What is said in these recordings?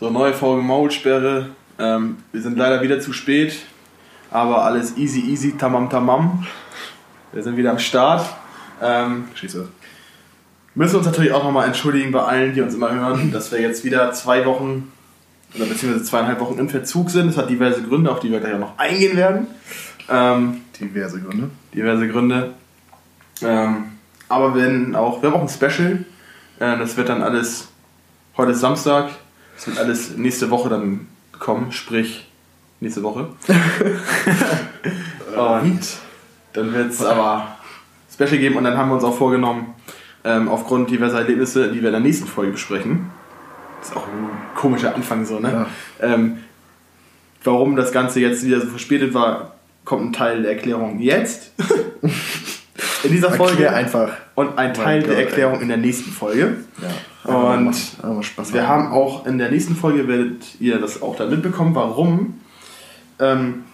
So, neue Folge Maulsperre. Ähm, wir sind leider wieder zu spät, aber alles easy, easy, tamam, tamam. Wir sind wieder am Start. Ähm, Schieße. müssen uns natürlich auch nochmal entschuldigen bei allen, die uns immer hören, dass wir jetzt wieder zwei Wochen oder beziehungsweise zweieinhalb Wochen im Verzug sind. Das hat diverse Gründe, auf die wir gleich auch noch eingehen werden. Ähm, Diverse Gründe. diverse Gründe. Ähm, aber wir werden auch, wir haben auch ein Special. Äh, das wird dann alles, heute ist Samstag, das wird alles nächste Woche dann kommen, sprich nächste Woche. und dann wird es aber Special geben und dann haben wir uns auch vorgenommen, ähm, aufgrund diverser Erlebnisse, die wir in der nächsten Folge besprechen. Das ist auch ein komischer Anfang so, ne? Ähm, warum das Ganze jetzt wieder so verspätet war, kommt ein Teil der Erklärung jetzt. in dieser Folge. Erklär einfach. Und ein Teil Gott, der. Erklärung in der nächsten Folge. Ja. Und Wir haben auch in der nächsten Folge, werdet ihr das auch dann mitbekommen, warum ähm,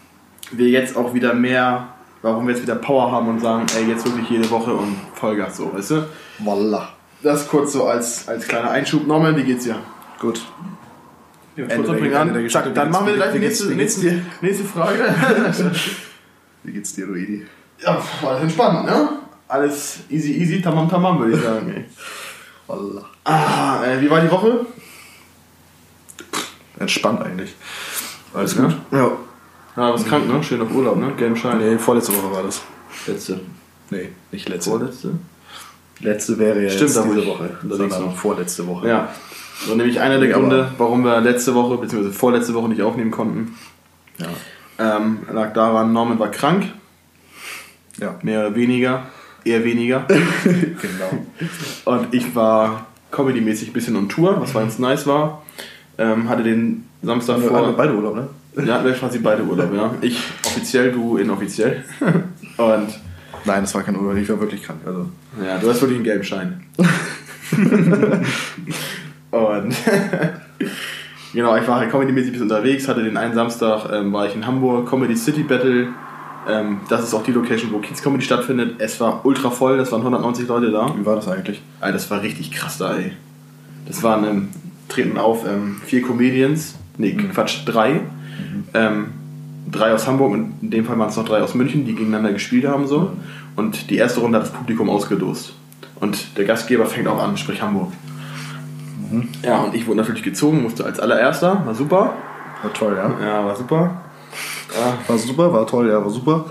wir jetzt auch wieder mehr, warum wir jetzt wieder Power haben und sagen, ey, jetzt wirklich jede Woche und Vollgas so, weißt du? Voila. Das kurz so als, als kleiner Einschub. Norman, wie geht's dir? Gut. Ja, Ende der- an. der. Zack, dann machen wir gleich die nächste, nächste, nächste Frage. Wie geht's dir, du Edi? ja, war alles entspannt, ne? Alles easy, easy, tamam, tamam, würde ich sagen. Ey. Voila. Ah, äh, wie war die Woche? Entspannt eigentlich. Alles Ja? gut? Ja. Ja, was krank, ne? Schön auf Urlaub, ne? Gelben Schein. Nee, vorletzte Woche war das. Letzte. Nee, nicht letzte. Vorletzte? Letzte wäre ja Stimmt, jetzt diese Woche, sondern noch. vorletzte Woche. Ja. So nämlich einer der Nee, Gründe, warum wir letzte Woche, beziehungsweise vorletzte Woche nicht aufnehmen konnten, Ja. ähm, lag daran, Norman war krank, ja. mehr oder weniger, eher weniger. Genau. Und ich war comedymäßig ein bisschen on Tour, was ganz nice war. Ähm, hatte den Samstag Wir vor. haben beide Urlaub, ne? Ja, wir quasi beide Urlaub, ja. Ich offiziell, du inoffiziell. Und Nein, das war kein Urlaub, ich war wirklich krank. Also. ja, du hast wirklich einen gelben Schein. Und genau, ich war halt comedymäßig ein bisschen unterwegs, hatte den einen Samstag, ähm, war ich in Hamburg, Comedy City Battle. Ähm, das ist auch die Location, wo Kids Comedy stattfindet. Es war ultra voll, das waren 190 Leute da. Wie war das eigentlich? Alter, das war richtig krass da, ey. Das waren, ähm, treten auf ähm, vier Comedians, nee, Quatsch, drei. Ähm, drei aus Hamburg und in dem Fall waren es noch drei aus München, die gegeneinander gespielt haben so. Und die erste Runde hat das Publikum ausgelost. Und der Gastgeber fängt auch an, sprich Hamburg. Ja, und ich wurde natürlich gezogen, musste als allererster, war super. War toll, ja. Ja, war super. Ja, War super, war toll, ja, war super.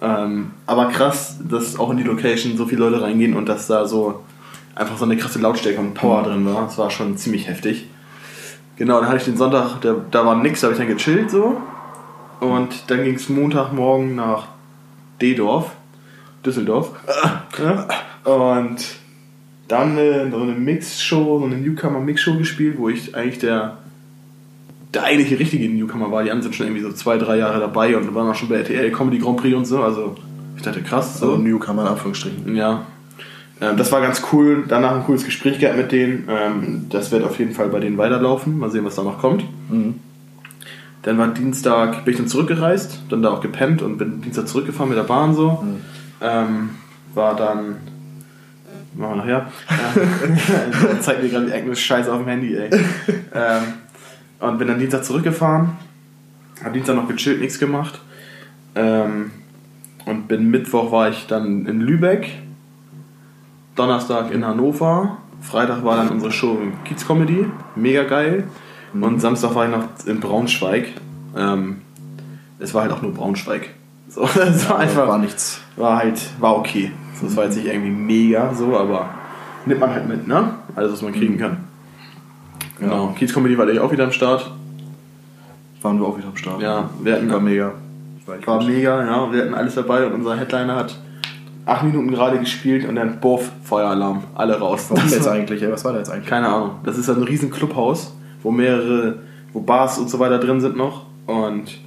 ähm, aber krass, dass auch in die Location so viele Leute reingehen und dass da so einfach so eine krasse Lautstärke und Power drin war. Das war schon ziemlich heftig. Genau, dann hatte ich den Sonntag, da, da war nix, da habe ich dann gechillt so. Und dann ging es Montagmorgen nach D-Dorf, Düsseldorf. Und dann äh, so eine Mix-Show, so eine Newcomer-Mix-Show gespielt, wo ich eigentlich der, der eigentliche richtige Newcomer war. Die anderen sind schon irgendwie so zwei, drei Jahre dabei und waren auch schon bei RTL Comedy Grand Prix und so. Also ich dachte, krass. So, So. Newcomer in Anführungsstrichen. Ja. Ähm, das war ganz cool. Danach ein cooles Gespräch gehabt mit denen. Ähm, das wird auf jeden Fall bei denen weiterlaufen. Mal sehen, was da noch kommt. Mhm. Dann war Dienstag, bin ich dann zurückgereist, dann da auch gepennt und bin Dienstag zurückgefahren mit der Bahn so. Mhm. Ähm, war dann. Machen wir nachher. Ja. zeigt mir gerade die Agnes Scheiße auf dem Handy, ey. ähm, und bin dann Dienstag zurückgefahren. Hab Dienstag noch gechillt, nichts gemacht. Ähm, und bin Mittwoch war ich dann in Lübeck. Donnerstag in Hannover. Freitag war dann unsere Show in Kiez Comedy. Mega geil. Und Samstag war ich noch in Braunschweig. Ähm, es war halt auch nur Braunschweig. So, es war einfach War nichts. war halt, war okay. So, Das war jetzt nicht irgendwie mega so, aber nimmt man halt mit, ne? Alles, was man kriegen kann. Genau. Kiez Comedy war gleich auch wieder am Start. Waren wir auch wieder am Start. Ja, wir hatten, War mega. War, war mega, ja. Wir hatten alles dabei und unser Headliner hat acht Minuten gerade gespielt und dann Boff, Feueralarm, alle raus. Warum Das jetzt eigentlich? ey? Was war da jetzt eigentlich? Keine Ahnung. Das ist ein riesen Clubhaus, wo mehrere, wo Bars und so weiter drin sind noch. Und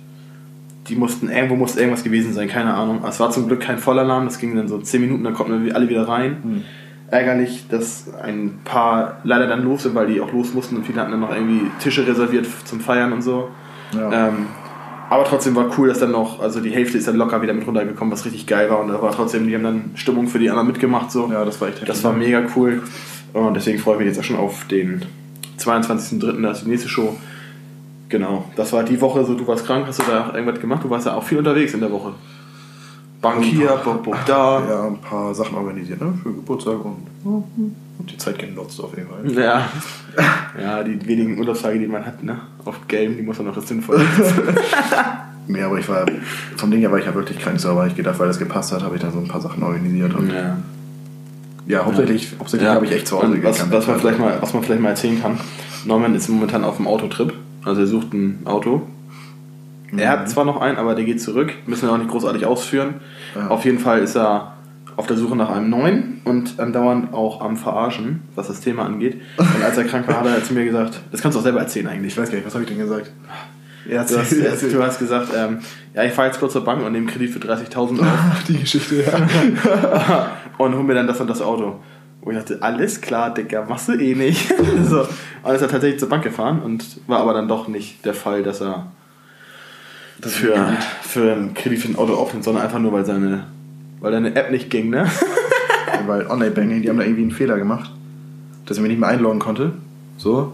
die mussten, irgendwo musste irgendwas gewesen sein, keine Ahnung. Es war zum Glück kein Vollalarm, das ging dann so 10 Minuten, dann konnten wir alle wieder rein. Hm. Ärgerlich, dass ein paar leider dann los sind, weil die auch los mussten und viele hatten dann noch irgendwie Tische reserviert zum Feiern und so. Ja. Ähm, aber trotzdem war cool, dass dann noch, also die Hälfte ist dann locker wieder mit runtergekommen, was richtig geil war. Und da war trotzdem, die haben dann Stimmung für die anderen mitgemacht. So. ja, das war echt. Das war mega cool. Und deswegen freue ich mich jetzt auch schon auf den 22.03. Da ist die nächste Show. Genau, das war die Woche so, du warst krank, hast du da auch irgendwas gemacht? Du warst ja auch viel unterwegs in der Woche. Bank hier, Bob, Bob da. Ja, ein paar Sachen organisiert, ne? Für Geburtstag und hab die Zeit genutzt auf jeden Fall. Ja. ja, die wenigen Urlaubstage, die man hat, ne? Auf Game, die muss man noch das sinnvoll. Nee, aber ich war, vom Ding her war ich ja wirklich krank, so, aber ich gedacht, weil das gepasst hat, habe ich dann so ein paar Sachen organisiert. Und ja, ja. hauptsächlich, hauptsächlich habe ich echt zu Hause Und was, was, man vielleicht mal, was man vielleicht mal erzählen kann, Norman ist momentan auf dem Autotrip, also er sucht ein Auto. Er hat zwar noch einen, aber der geht zurück, müssen wir auch nicht großartig ausführen. Ja. Auf jeden Fall ist er auf der Suche nach einem neuen und andauernd auch am Verarschen, was das Thema angeht. Und als er krank war, hat er zu mir gesagt, das kannst du auch selber erzählen eigentlich. Ich weiß gar nicht, was habe ich denn gesagt? Ja, Du hast, du hast gesagt, ähm, ja, ich fahre jetzt kurz zur Bank und nehme Kredit für 30.000 auf Ach, die Geschichte, ja. und hol mir dann das und das Auto. Wo ich dachte, alles klar, Digga, machst du eh nicht. so. Und ist er tatsächlich zur Bank gefahren und war aber dann doch nicht der Fall, dass er für, für einen Kredit für ein Auto aufnimmt, sondern einfach nur, weil seine, weil deine App nicht ging, ne? Weil Online-Banking, die haben da irgendwie einen Fehler gemacht, dass ich mich nicht mehr einloggen konnte. So.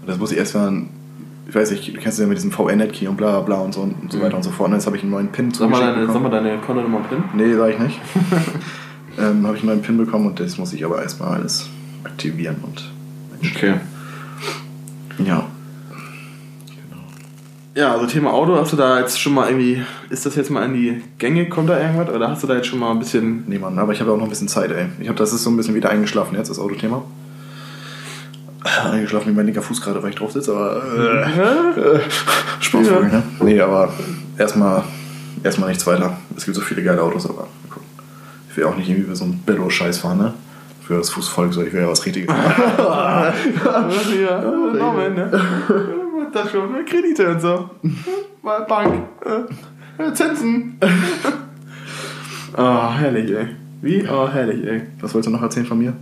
Und das muss ich erstmal, ich weiß nicht, du kennst ja mit diesem VR-Net-Key und bla bla bla und so und so weiter und so fort. Und jetzt habe ich einen neuen PIN Sag mal deine, sag mal deine Kontonummer PIN. Nee, sag ich nicht. ähm, habe ich einen neuen PIN bekommen und das muss ich aber erstmal alles aktivieren und Okay. ja. Ja, also Thema Auto, hast du da jetzt schon mal irgendwie, ist das jetzt mal in die Gänge, kommt da irgendwas? Oder hast du da jetzt schon mal ein bisschen Nee, Mann, aber ich habe auch noch ein bisschen Zeit, ey. Ich habe das ist so ein bisschen wieder eingeschlafen jetzt, das Autothema. Eingeschlafen wie mein linker Fuß gerade, weil ich drauf sitze, aber äh, Spaßvogel, ne? Nee, aber erstmal erstmal nichts weiter. Es gibt so viele geile Autos, aber gucken. Ich will auch nicht irgendwie über so einen Billo-Scheiß fahren, ne? Für das Fußvolk, so ich will ja was Richtiges. ja, Norman, ne? Das schon? Kredite und so. Mal Bank. Äh, Zinsen. oh, herrlich, ey. Wie? Oh, herrlich, ey. was wolltest du noch erzählen von mir?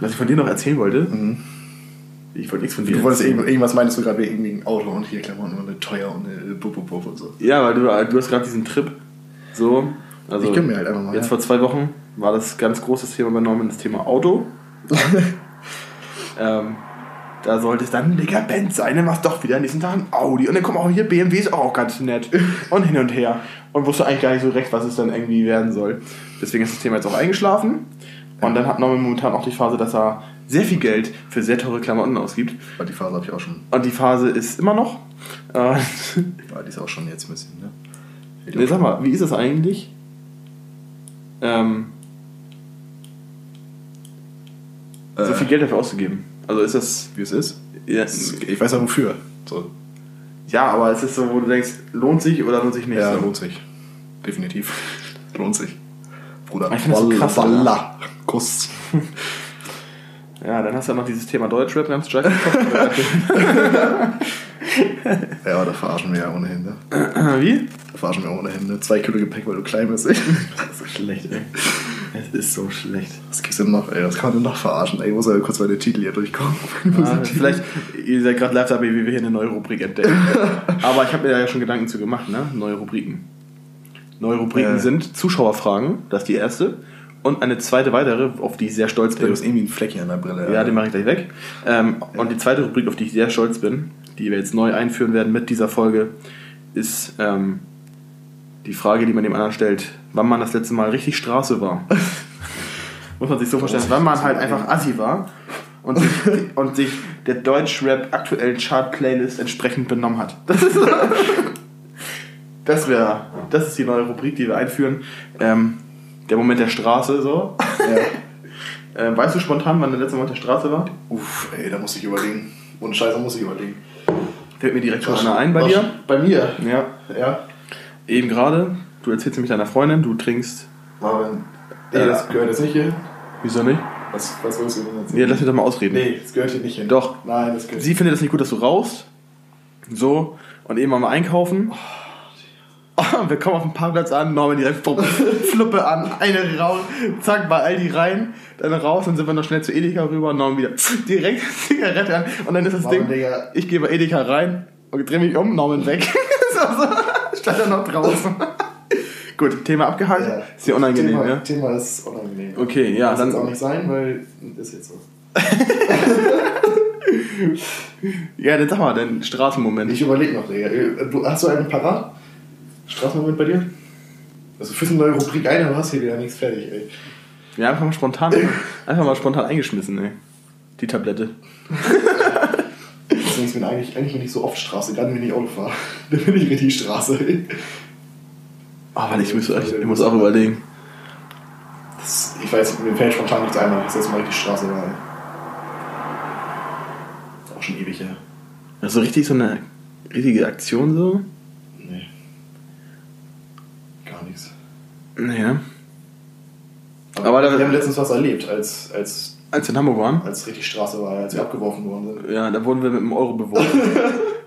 Was ich von dir noch erzählen wollte? Ich wollte nichts von dir Du wolltest erzählen. irgend- irgendwas meinst du gerade wegen irgendwie ein Auto und hier Klamotten und eine teuer und eine Bub, Bub, Bub und so. Ja, weil du, du hast gerade diesen Trip. So. Also Ich gönn mir halt einfach mal, Jetzt ja. vor zwei Wochen war das ganz großes Thema bei Norman, das Thema Auto. ähm, da sollte es dann ein dicker Benz sein, dann machst doch wieder an diesen Tagen Audi und dann kommt auch hier BMW, ist auch ganz nett und hin und her und wusste eigentlich gar nicht so recht, was es dann irgendwie werden soll. Deswegen ist das Thema jetzt auch eingeschlafen und dann hat Norman momentan auch die Phase, dass er sehr viel Geld für sehr teure Klamotten ausgibt Aber die Phase habe ich auch schon. und die Phase ist immer noch. Äh, die ist auch schon jetzt ein bisschen, ne? Nee, sag mal, wie ist das eigentlich? Ähm, so Äh. viel Geld dafür auszugeben. Also ist das. Wie es ist? Ja, Ich weiß ja wofür. So. ja, aber es ist so, wo du denkst, lohnt sich oder lohnt sich nicht? Ja, so. lohnt sich. Definitiv. lohnt sich. Bruder, Ich das so Walla, krass, Walla. Kuss. Ja, dann hast du ja noch dieses Thema Deutschrap ganz stark. Ja, da verarschen wir ja ohnehin, ne? wie? Da verarschen wir ohnehin, ne? Zwei Kilo Gepäck, weil du klein bist, ey. Das ist so schlecht, ey. Es ist so schlecht. Was gibt's denn noch, ey? Was kann man denn noch verarschen, ey? Ich muss ja kurz meine Titel hier durchkommen. Ja, vielleicht, ihr seid gerade live dabei, wie wir hier eine neue Rubrik entdecken. Aber ich habe mir da ja schon Gedanken zu gemacht, ne? Neue Rubriken. Neue Rubriken Äh. sind Zuschauerfragen, das ist die erste. Und eine zweite weitere, auf die ich sehr stolz Du bin. hast irgendwie ein Fleck hier an der Brille. Ja, den mache ich gleich weg. Ähm, Und die zweite Rubrik, auf die ich sehr stolz bin, die wir jetzt neu einführen werden mit dieser Folge, ist ähm, die Frage, die man dem anderen stellt, wann man das letzte Mal richtig Straße war. Muss man sich so vorstellen, wann man halt einfach Assi war und sich, und sich der Deutschrap aktuellen Chart-Playlist entsprechend benommen hat. Das ist, das, wär, das ist die neue Rubrik, die wir einführen. Ähm, der Moment der Straße, so. Ja. Ähm, weißt du spontan, wann der letzte Moment der Straße war? Uff, ey, da muss ich überlegen. Ohne Scheiße muss ich überlegen. Fällt mir direkt schon einer ein bei dir. Bei mir? Ja. Ja. Eben gerade. Du erzählst nämlich deiner Freundin, du trinkst. Aber, nee, Äh, das gehört jetzt nicht hier. Wieso nicht? Was, was willst du denn jetzt? Ja, lass mich doch mal ausreden. Nee, das gehört hier nicht hin. Doch. Nein, das gehört Sie findet es nicht gut, dass du rauchst. So. Und eben mal einkaufen. Oh, wir kommen auf den Parkplatz an, Norman direkt pum, Fluppe an, eine raus, zack, bei Aldi rein, dann raus, dann sind wir noch schnell zu Edeka rüber, Norman wieder direkt Zigarette an und dann ist das Norman, Ding, Digga. ich gehe bei Edeka rein und drehe mich um, Norman weg. so, stand er noch draußen. Gut, Thema abgehakt. Ja. Ist dir unangenehm, Thema, ja? Thema ist unangenehm. Okay, ja, Muss dann- jetzt auch nicht sein, weil ist jetzt so. Ja, dann sag mal, dein Straßenmoment. Ich überlege noch, Digga. Hast du einen parat? Straßenmoment bei dir? Also führst eine neue Rubrik ein, aber hast hier wieder nichts fertig, ey. Ja, einfach mal spontan, einfach mal spontan eingeschmissen, ey. Die Tablette. Deswegen ist mir eigentlich, eigentlich bin ich so oft Straße, gerade wenn ich Auto fahre. Dann bin ich richtig Straße, ey. Oh, warte, ich muss, ich muss auch überlegen. Das, ich weiß, mir fällt spontan nichts ein, das letzte Mal richtig Straße war. ey. Auch schon ewig her. Das ist so richtig so eine richtige Aktion so? Gar nichts. Naja. Aber, Aber da- wir haben letztens was erlebt, als, als, Als wir in Hamburg waren, als richtig Straße war, als wir abgeworfen worden sind. ja, da wurden wir mit einem Euro beworfen.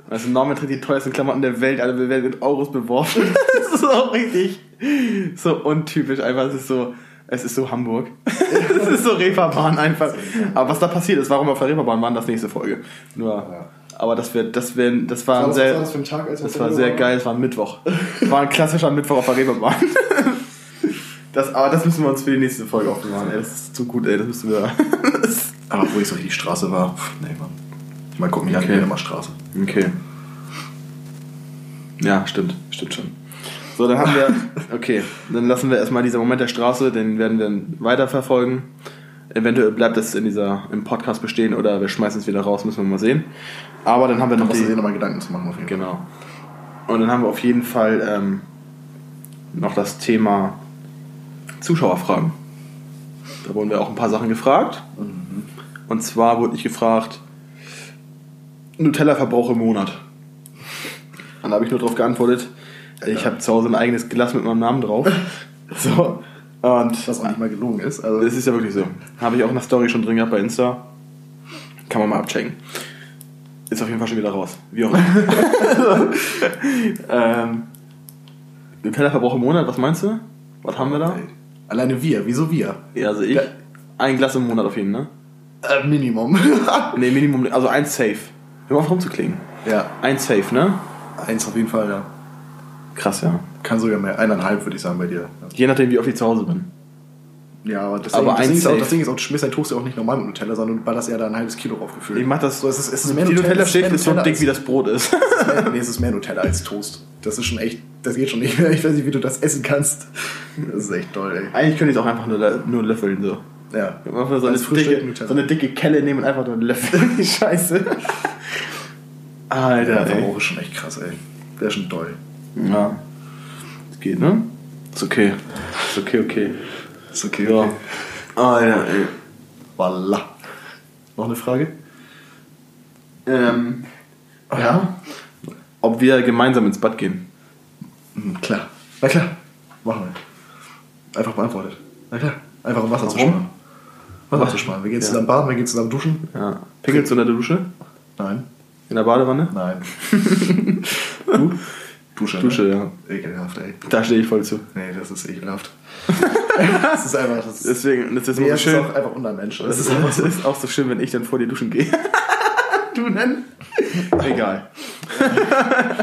Also Norman trägt die teuersten Klamotten der Welt, alle wir werden mit Euros beworfen. Das ist auch richtig so untypisch einfach. Es ist so, es ist so Hamburg. Es ist so Reeperbahn einfach. Aber was da passiert ist, warum wir auf der Reeperbahn waren, das nächste Folge. Nur, Ja. Aber das wird, das werden, das war ein Was sehr, war das Tag, das war sehr Reeperbahn geil. Es war ein Mittwoch. War ein klassischer Mittwoch auf der Reeperbahn. Das, aber das müssen wir uns für die nächste Folge aufbewahren. Ey, das ist zu gut, ey. Das müssen wir. Aber wo ich so richtig Straße war, pff, nee, Mann. Ich meine, guck mich an, ich Okay. bin immer Straße. Okay. Ja, stimmt. Stimmt schon. So, dann haben wir. Okay, dann lassen wir erstmal diesen Moment der Straße, den werden wir dann weiterverfolgen. Eventuell bleibt es in dieser, im Podcast bestehen oder wir schmeißen es wieder raus, müssen wir mal sehen. Aber dann haben wir noch die, die nochmal Gedanken zu machen auf jeden Fall. Genau. Und dann haben wir auf jeden Fall ähm, noch das Thema Zuschauerfragen. Da wurden wir auch ein paar Sachen gefragt. Und zwar wurde ich gefragt, Nutella-Verbrauch im Monat. Und da habe ich nur darauf geantwortet, ich habe zu Hause ein eigenes Glas mit meinem Namen drauf. So. Und Was auch nicht mal gelogen ist. Also, das ist ja wirklich so. Habe ich auch in der Story schon drin gehabt bei Insta. Kann man mal abchecken. Ist auf jeden Fall schon wieder raus. Wie auch immer. ähm, Nutella-Verbrauch im Monat, was meinst du? Was haben wir da? alleine wir, wieso wir? Ja, also ich. Ja. Ein Glas im Monat auf jeden, ne? Äh, Minimum. Ne, Minimum, also eins safe. Hör mal auf rumzuklingen. ja, Eins safe, ne? eins auf jeden Fall, ja. Krass, ja. Kann sogar mehr. Eineinhalb, würde ich sagen, bei dir. Je nachdem, wie oft ich zu Hause bin. Ja, aber das, Aber Ding, das, Ding ist auch, das Ding ist auch, du schmierst dein Toast ja auch nicht normal mit Nutella, sondern du ballerst ja da ein halbes Kilo draufgefüllt. Ich mach das so. Es ist, es ist mehr Die Nutella, Nutella ist mehr steht ist so dick, wie das Brot ist. als, nee, es ist mehr Nutella als Toast. Das ist schon echt, das geht schon nicht mehr. Ich weiß nicht, wie du das essen kannst. Das ist echt toll, ey. Eigentlich könnte ich es auch einfach nur, nur löffeln, so. Ja. Einfach so eine, dicke, Nutella. so eine dicke Kelle nehmen und einfach nur löffeln. Die Scheiße. Alter, Der ey. Ist schon echt krass, ey. Der ist schon toll. Ja. Geht, ne? Ist okay. Ist okay, okay. Ist okay, Ja. okay. Alter, ey. Voila. Noch eine Frage? Ähm, ja. Ob wir gemeinsam ins Bad gehen. Hm, klar. Na klar. Machen wir. Einfach beantwortet. Na klar. Einfach um Wasser zu Warum? sparen. Wasser zu sparen. Wir gehen Ja. zusammen baden, wir gehen zusammen duschen. Ja. Pinkelst du unter der Dusche? Nein. In der Badewanne? Nein. du? Dusche. ne? Dusche, ja. Ekelhaft, ey. Da stehe ich voll zu. Nee, das ist ekelhaft. das ist einfach. Das ist, Deswegen, das ist nee, das so ist schön. auch einfach unmensch. Das ist, das ist auch so schön, wenn ich dann vor dir duschen gehe. du denn? Egal.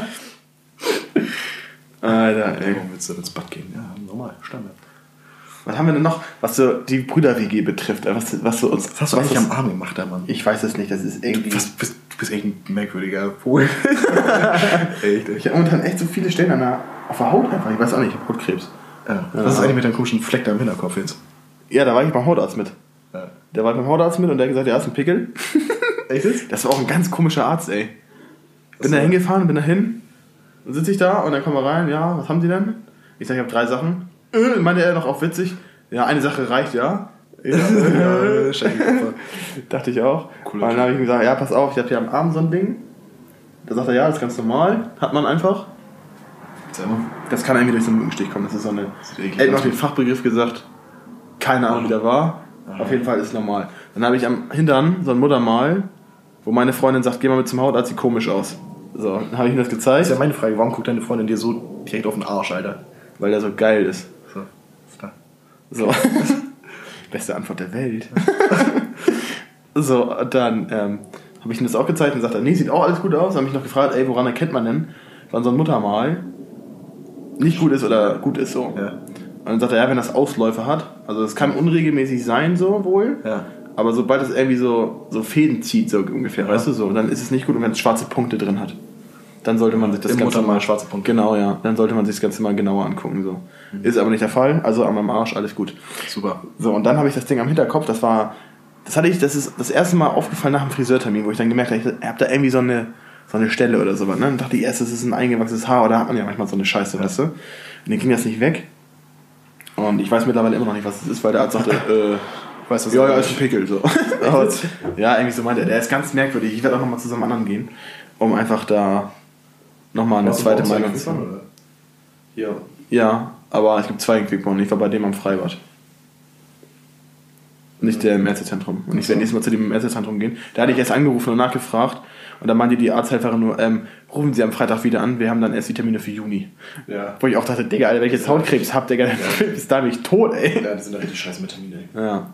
Alter, ey. Warum willst du ins Bad gehen? Ja, normal, Standard. Was haben wir denn noch, was so die Brüder-WG betrifft? Was, was so uns, Was hast du was eigentlich ist- am Arm gemacht, der Mann? Ich weiß es nicht, das ist irgendwie. Bist, bist, du bist echt ein merkwürdiger Vogel. echt, Ich habe momentan echt so viele Stellen an der, auf der Haut einfach. Ich weiß auch nicht, ich habe Hautkrebs. Ja. Was ist eigentlich mit deinem komischen Fleck da im Hinterkopf jetzt? Ja, da war ich beim Hautarzt mit. Ja. Der war beim Hautarzt mit und der hat gesagt, er ist ein Pickel. Echt? Das war auch ein ganz komischer Arzt, ey. Bin So. da hingefahren, bin da hin. Dann sitze ich da und dann kommen wir rein. Ja, was haben Sie denn? Ich sage, ich habe drei Sachen. Äh, meinte er noch auf witzig. Ja, eine Sache reicht, ja. Ja, Ja, dachte ich auch. Und dann habe ich ihm gesagt, ja, pass auf, ich habe hier am Arm so ein Ding. Da sagt er, ja, das ist ganz normal. Hat man einfach. Das kann irgendwie durch so einen Mückenstich kommen. Das ist so eine. Er hat noch den Fachbegriff gesagt. Keine Ahnung, wie der war. Auf jeden Fall ist es normal. Dann habe ich am Hintern so ein Muttermal, wo meine Freundin sagt, geh mal mit zum Hautarzt, sieht komisch aus. So, dann habe ich ihm das Das gezeigt, ist ja meine Frage, warum guckt deine Freundin dir so direkt auf den Arsch, Alter? weil der so geil ist. So. So. Beste Antwort der Welt. so, dann ähm, habe ich ihm das auch gezeigt und sagt er, nee, sieht auch alles gut aus. Dann habe ich noch gefragt, ey, woran erkennt man denn, wann so ein Muttermal nicht gut ist oder gut ist so. Ja. Und dann sagt er, ja, wenn das Ausläufe hat, also es kann unregelmäßig sein, so wohl, Ja. Aber sobald es irgendwie so, so Fäden zieht, so ungefähr, weißt du, so, dann ist es nicht gut, und wenn es schwarze Punkte drin hat. Dann sollte man sich das Im Ganze mal schwarze Punkte. Genau, ja. Dann sollte man sich das Ganze mal genauer angucken. So. Ist aber nicht der Fall, also an meinem Arsch, alles gut. Super. So, und dann habe ich das Ding am Hinterkopf, das war, das hatte ich, das ist das erste Mal aufgefallen nach dem Friseurtermin, wo ich dann gemerkt habe, ich habe da irgendwie so eine, so eine Stelle oder sowas. Ne? Dann dachte ich erst, das ist ein eingewachsenes Haar, oder hat man ja manchmal so eine Scheiße, weißt du? Und dann ging das nicht weg. Und ich weiß mittlerweile immer noch nicht, was es ist, weil der Arzt sagte, äh, Weißt du, ja, ja, ist ein Pickel, so. Ja, irgendwie so meinte er, der ist ganz merkwürdig. Ich werde auch nochmal zusammen anderen gehen, um einfach da nochmal eine zweite Meinung zu haben. Ja. Ja, aber es gibt zwei in Quickborn. Ich war bei dem am Freibad. Nicht der im Ärztezentrum. Und ich werde nächstes Mal zu dem im Ärztezentrum gehen. Da hatte ich erst angerufen und nachgefragt. Und dann meinte die Arzthelferin nur, ähm, rufen Sie am Freitag wieder an, wir haben dann erst die Termine für Juni. Ja. Wo ich auch dachte, Digga, Alter, wenn ich jetzt Hautkrebs hab, Digga, bis da bin ich tot, ey. Ja, die sind da richtig scheiße mit Terminen, ey. Ja.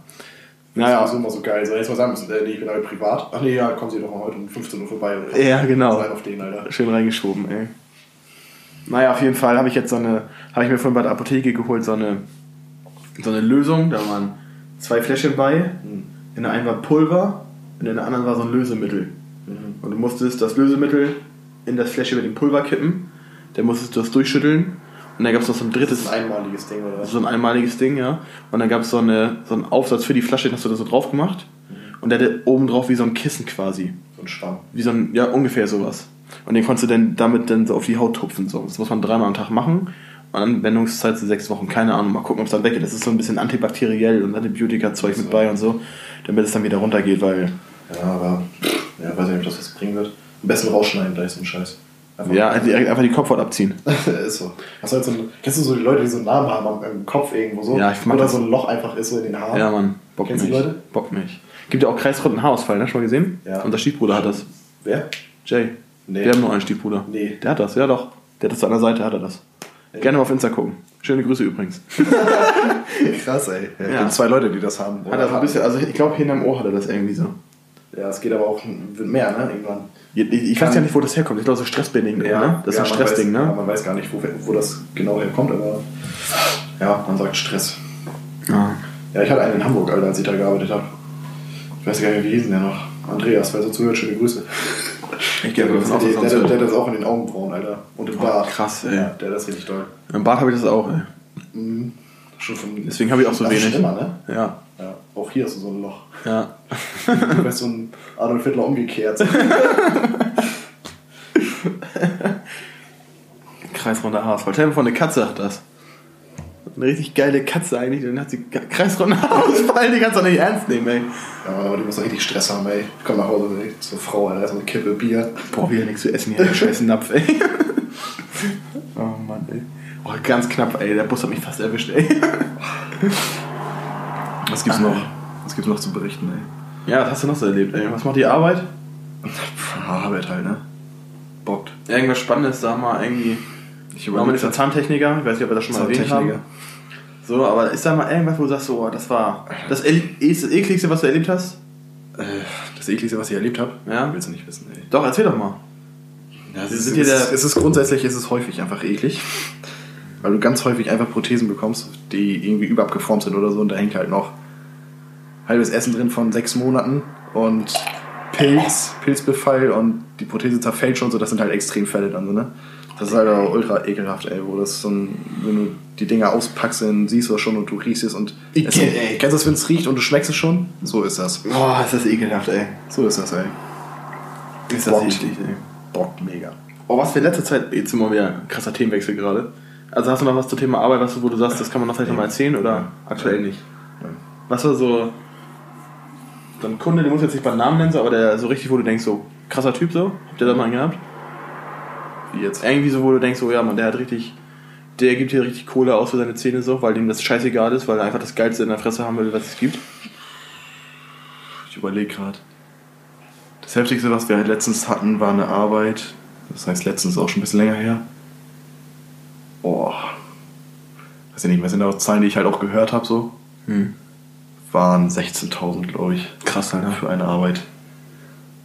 Naja. Das ist immer so geil. So, jetzt mal sagen müssen, äh, nee, ich bin halt privat. Ach nee, ja, kommen Sie doch mal heute um 15 Uhr vorbei. Oder Ja, genau. Auf den, Alter. schön reingeschoben, ey. Naja, auf jeden Fall habe ich jetzt so eine, habe ich mir vorhin bei der Apotheke geholt, so eine, so eine Lösung. Da waren zwei Fläschchen bei. In der einen war Pulver und in der anderen war so ein Lösemittel. Und du musstest das Lösemittel in das Fläschchen mit dem Pulver kippen. Dann musstest du das durchschütteln. Und dann gab es noch so ein Das drittes, ist ein einmaliges Ding, oder was? so ein einmaliges Ding, ja. Und dann gab es so, eine, so einen Aufsatz für die Flasche, den hast du da so drauf gemacht. Und der hatte oben drauf wie so ein Kissen quasi. So ein Schwamm. Wie so ein, ja, ungefähr sowas. Und den konntest du dann damit dann so auf die Haut tupfen. So. Das muss man dreimal am Tag machen. Und Anwendungszeit sind sechs Wochen. Keine Ahnung, mal gucken, ob es dann weggeht. Das ist so ein bisschen antibakteriell und Antibiotika-Zeug mit bei und so. Damit es dann wieder runtergeht, weil. Ja, aber ja, weiß nicht, ob das was bringen wird. Am besten rausschneiden gleich so ein Scheiß. Einfach Ja, direkt einfach die Kopfhaut abziehen. ist so. Hast du halt so ein, kennst du so die Leute, die so einen Namen haben am, im Kopf irgendwo so? Ja, ich mag Oder das. so ein Loch einfach ist so in den Haaren. Ja, Mann. Bock Kennst du mich. die Leute? Bock mich. Gibt ja auch kreisrunden Haarausfall, ne? Schon mal gesehen? Ja. Und der Stiefbruder hat das. Wer? Jay. Nee. Wir haben nur einen Stiefbruder. Nee. Der hat das, ja doch. Der hat das an der Seite, hat er das. Gerne mal auf Insta gucken. Schöne Grüße übrigens. Krass, ey. Ja, Ja. ja. zwei Leute, die das haben. Hat er so ein bisschen, also ich glaube, hinterm Ohr hat er das irgendwie so. Ja, es geht aber auch mehr, ne? Irgendwann. Ich, weiß ja nicht, wo das herkommt. Ich glaube, so Stressbedingt, ne? Das ist ja, ein man Stressding, weiß, Ja, ne? man weiß gar nicht, wo, wo das genau herkommt, aber ja, man sagt Stress. Ja. Ja, ich hatte einen in Hamburg, Alter, als ich da gearbeitet habe. Ich weiß gar nicht, wie hieß denn der noch? Andreas, falls er zuhört, schöne Grüße. Ich gehe davon aus, der, der, der, hat das auch in den Augenbrauen, Alter. Und im Oh, Bart. krass, ey. Ja, der hat das richtig doll. Im Bad habe ich das auch, ey. Schon von, Deswegen habe ich auch so ist wenig. Schlimmer, ne? Ja. Ja, auch hier hast du so ein Loch. Ja. Du bist so ein Adolf Hitler umgekehrt. Kreisrunder Haarausfall. Stell dir vor, eine Katze hat das. Eine richtig geile Katze eigentlich. Dann hat sie kreisrunder Haarausfall. Die kannst du nicht ernst nehmen, ey. ja, aber die muss doch richtig Stress haben, ey. Ich komm nach Hause, ey. Zur Frau, Alter. Erstmal eine Kippe Bier. Boah, wieder nichts zu essen hier. Scheiß Napf, ey. Oh Mann, ey. Oh, ganz knapp, ey. Der Bus hat mich fast erwischt, ey. Was gibt's noch? Was gibt's noch zu berichten, ey? Ja, was hast du noch so erlebt, ey? Was macht die Arbeit? Arbeit halt, ne? Bockt. Irgendwas Spannendes, sag mal, irgendwie. Ich Norman ist ein Zahntechniker, ich weiß nicht, ob wir das schon mal erwähnt haben. So, aber ist da mal irgendwas, wo du sagst, so, oh, das war das, ist das ekligste, was du erlebt hast? Äh, das ekligste, was ich erlebt habe? Ja. Willst du nicht wissen, ey. Doch, erzähl doch mal. Ja, es, ist, sind hier es, der- ist, es ist grundsätzlich ist es häufig einfach eklig. Weil du ganz häufig einfach Prothesen bekommst, die irgendwie überabgeformt sind oder so und da hängt halt noch halbes Essen drin von sechs Monaten und Pilz, Pilzbefall und die Prothese zerfällt schon so, das sind halt Extremfälle dann so, ne? Das ist halt auch ultra ekelhaft, ey, wo das so ein, wenn du die Dinger auspackst, dann siehst du das schon und du riechst es und Ich es, ey. kennst du das, wenn es riecht und du schmeckst es schon? So ist das. Boah, ist das ekelhaft, ey. So ist das, ey. Ist das Bockt. eklig, ey. Bock mega. Oh, was für in letzter Zeit, jetzt sind wir wieder ein krasser Themenwechsel gerade. Also hast du noch was zum Thema Arbeit, was du, wo du sagst, das kann man noch vielleicht noch mal erzählen oder aktuell nicht? Ja. Was war so, so ein Kunde, den muss jetzt nicht beim Namen nennen, so, aber der so richtig, wo du denkst, so krasser Typ so, habt ihr da mal einen gehabt? Wie jetzt? Irgendwie so, wo du denkst, so ja, man, der hat richtig, der gibt hier richtig Kohle aus für seine Zähne so, weil dem das scheißegal ist, weil er einfach das Geilste in der Fresse haben will, was es gibt. Ich überlege gerade. Das heftigste, was wir halt letztens hatten, war eine Arbeit. Das heißt, letztens auch schon ein bisschen länger her. Boah. Weiß ich nicht mehr, sind auch Zahlen, die ich halt auch gehört habe, so. Hm. Waren 16.000, glaube ich. Krass, Alter. Für eine Arbeit.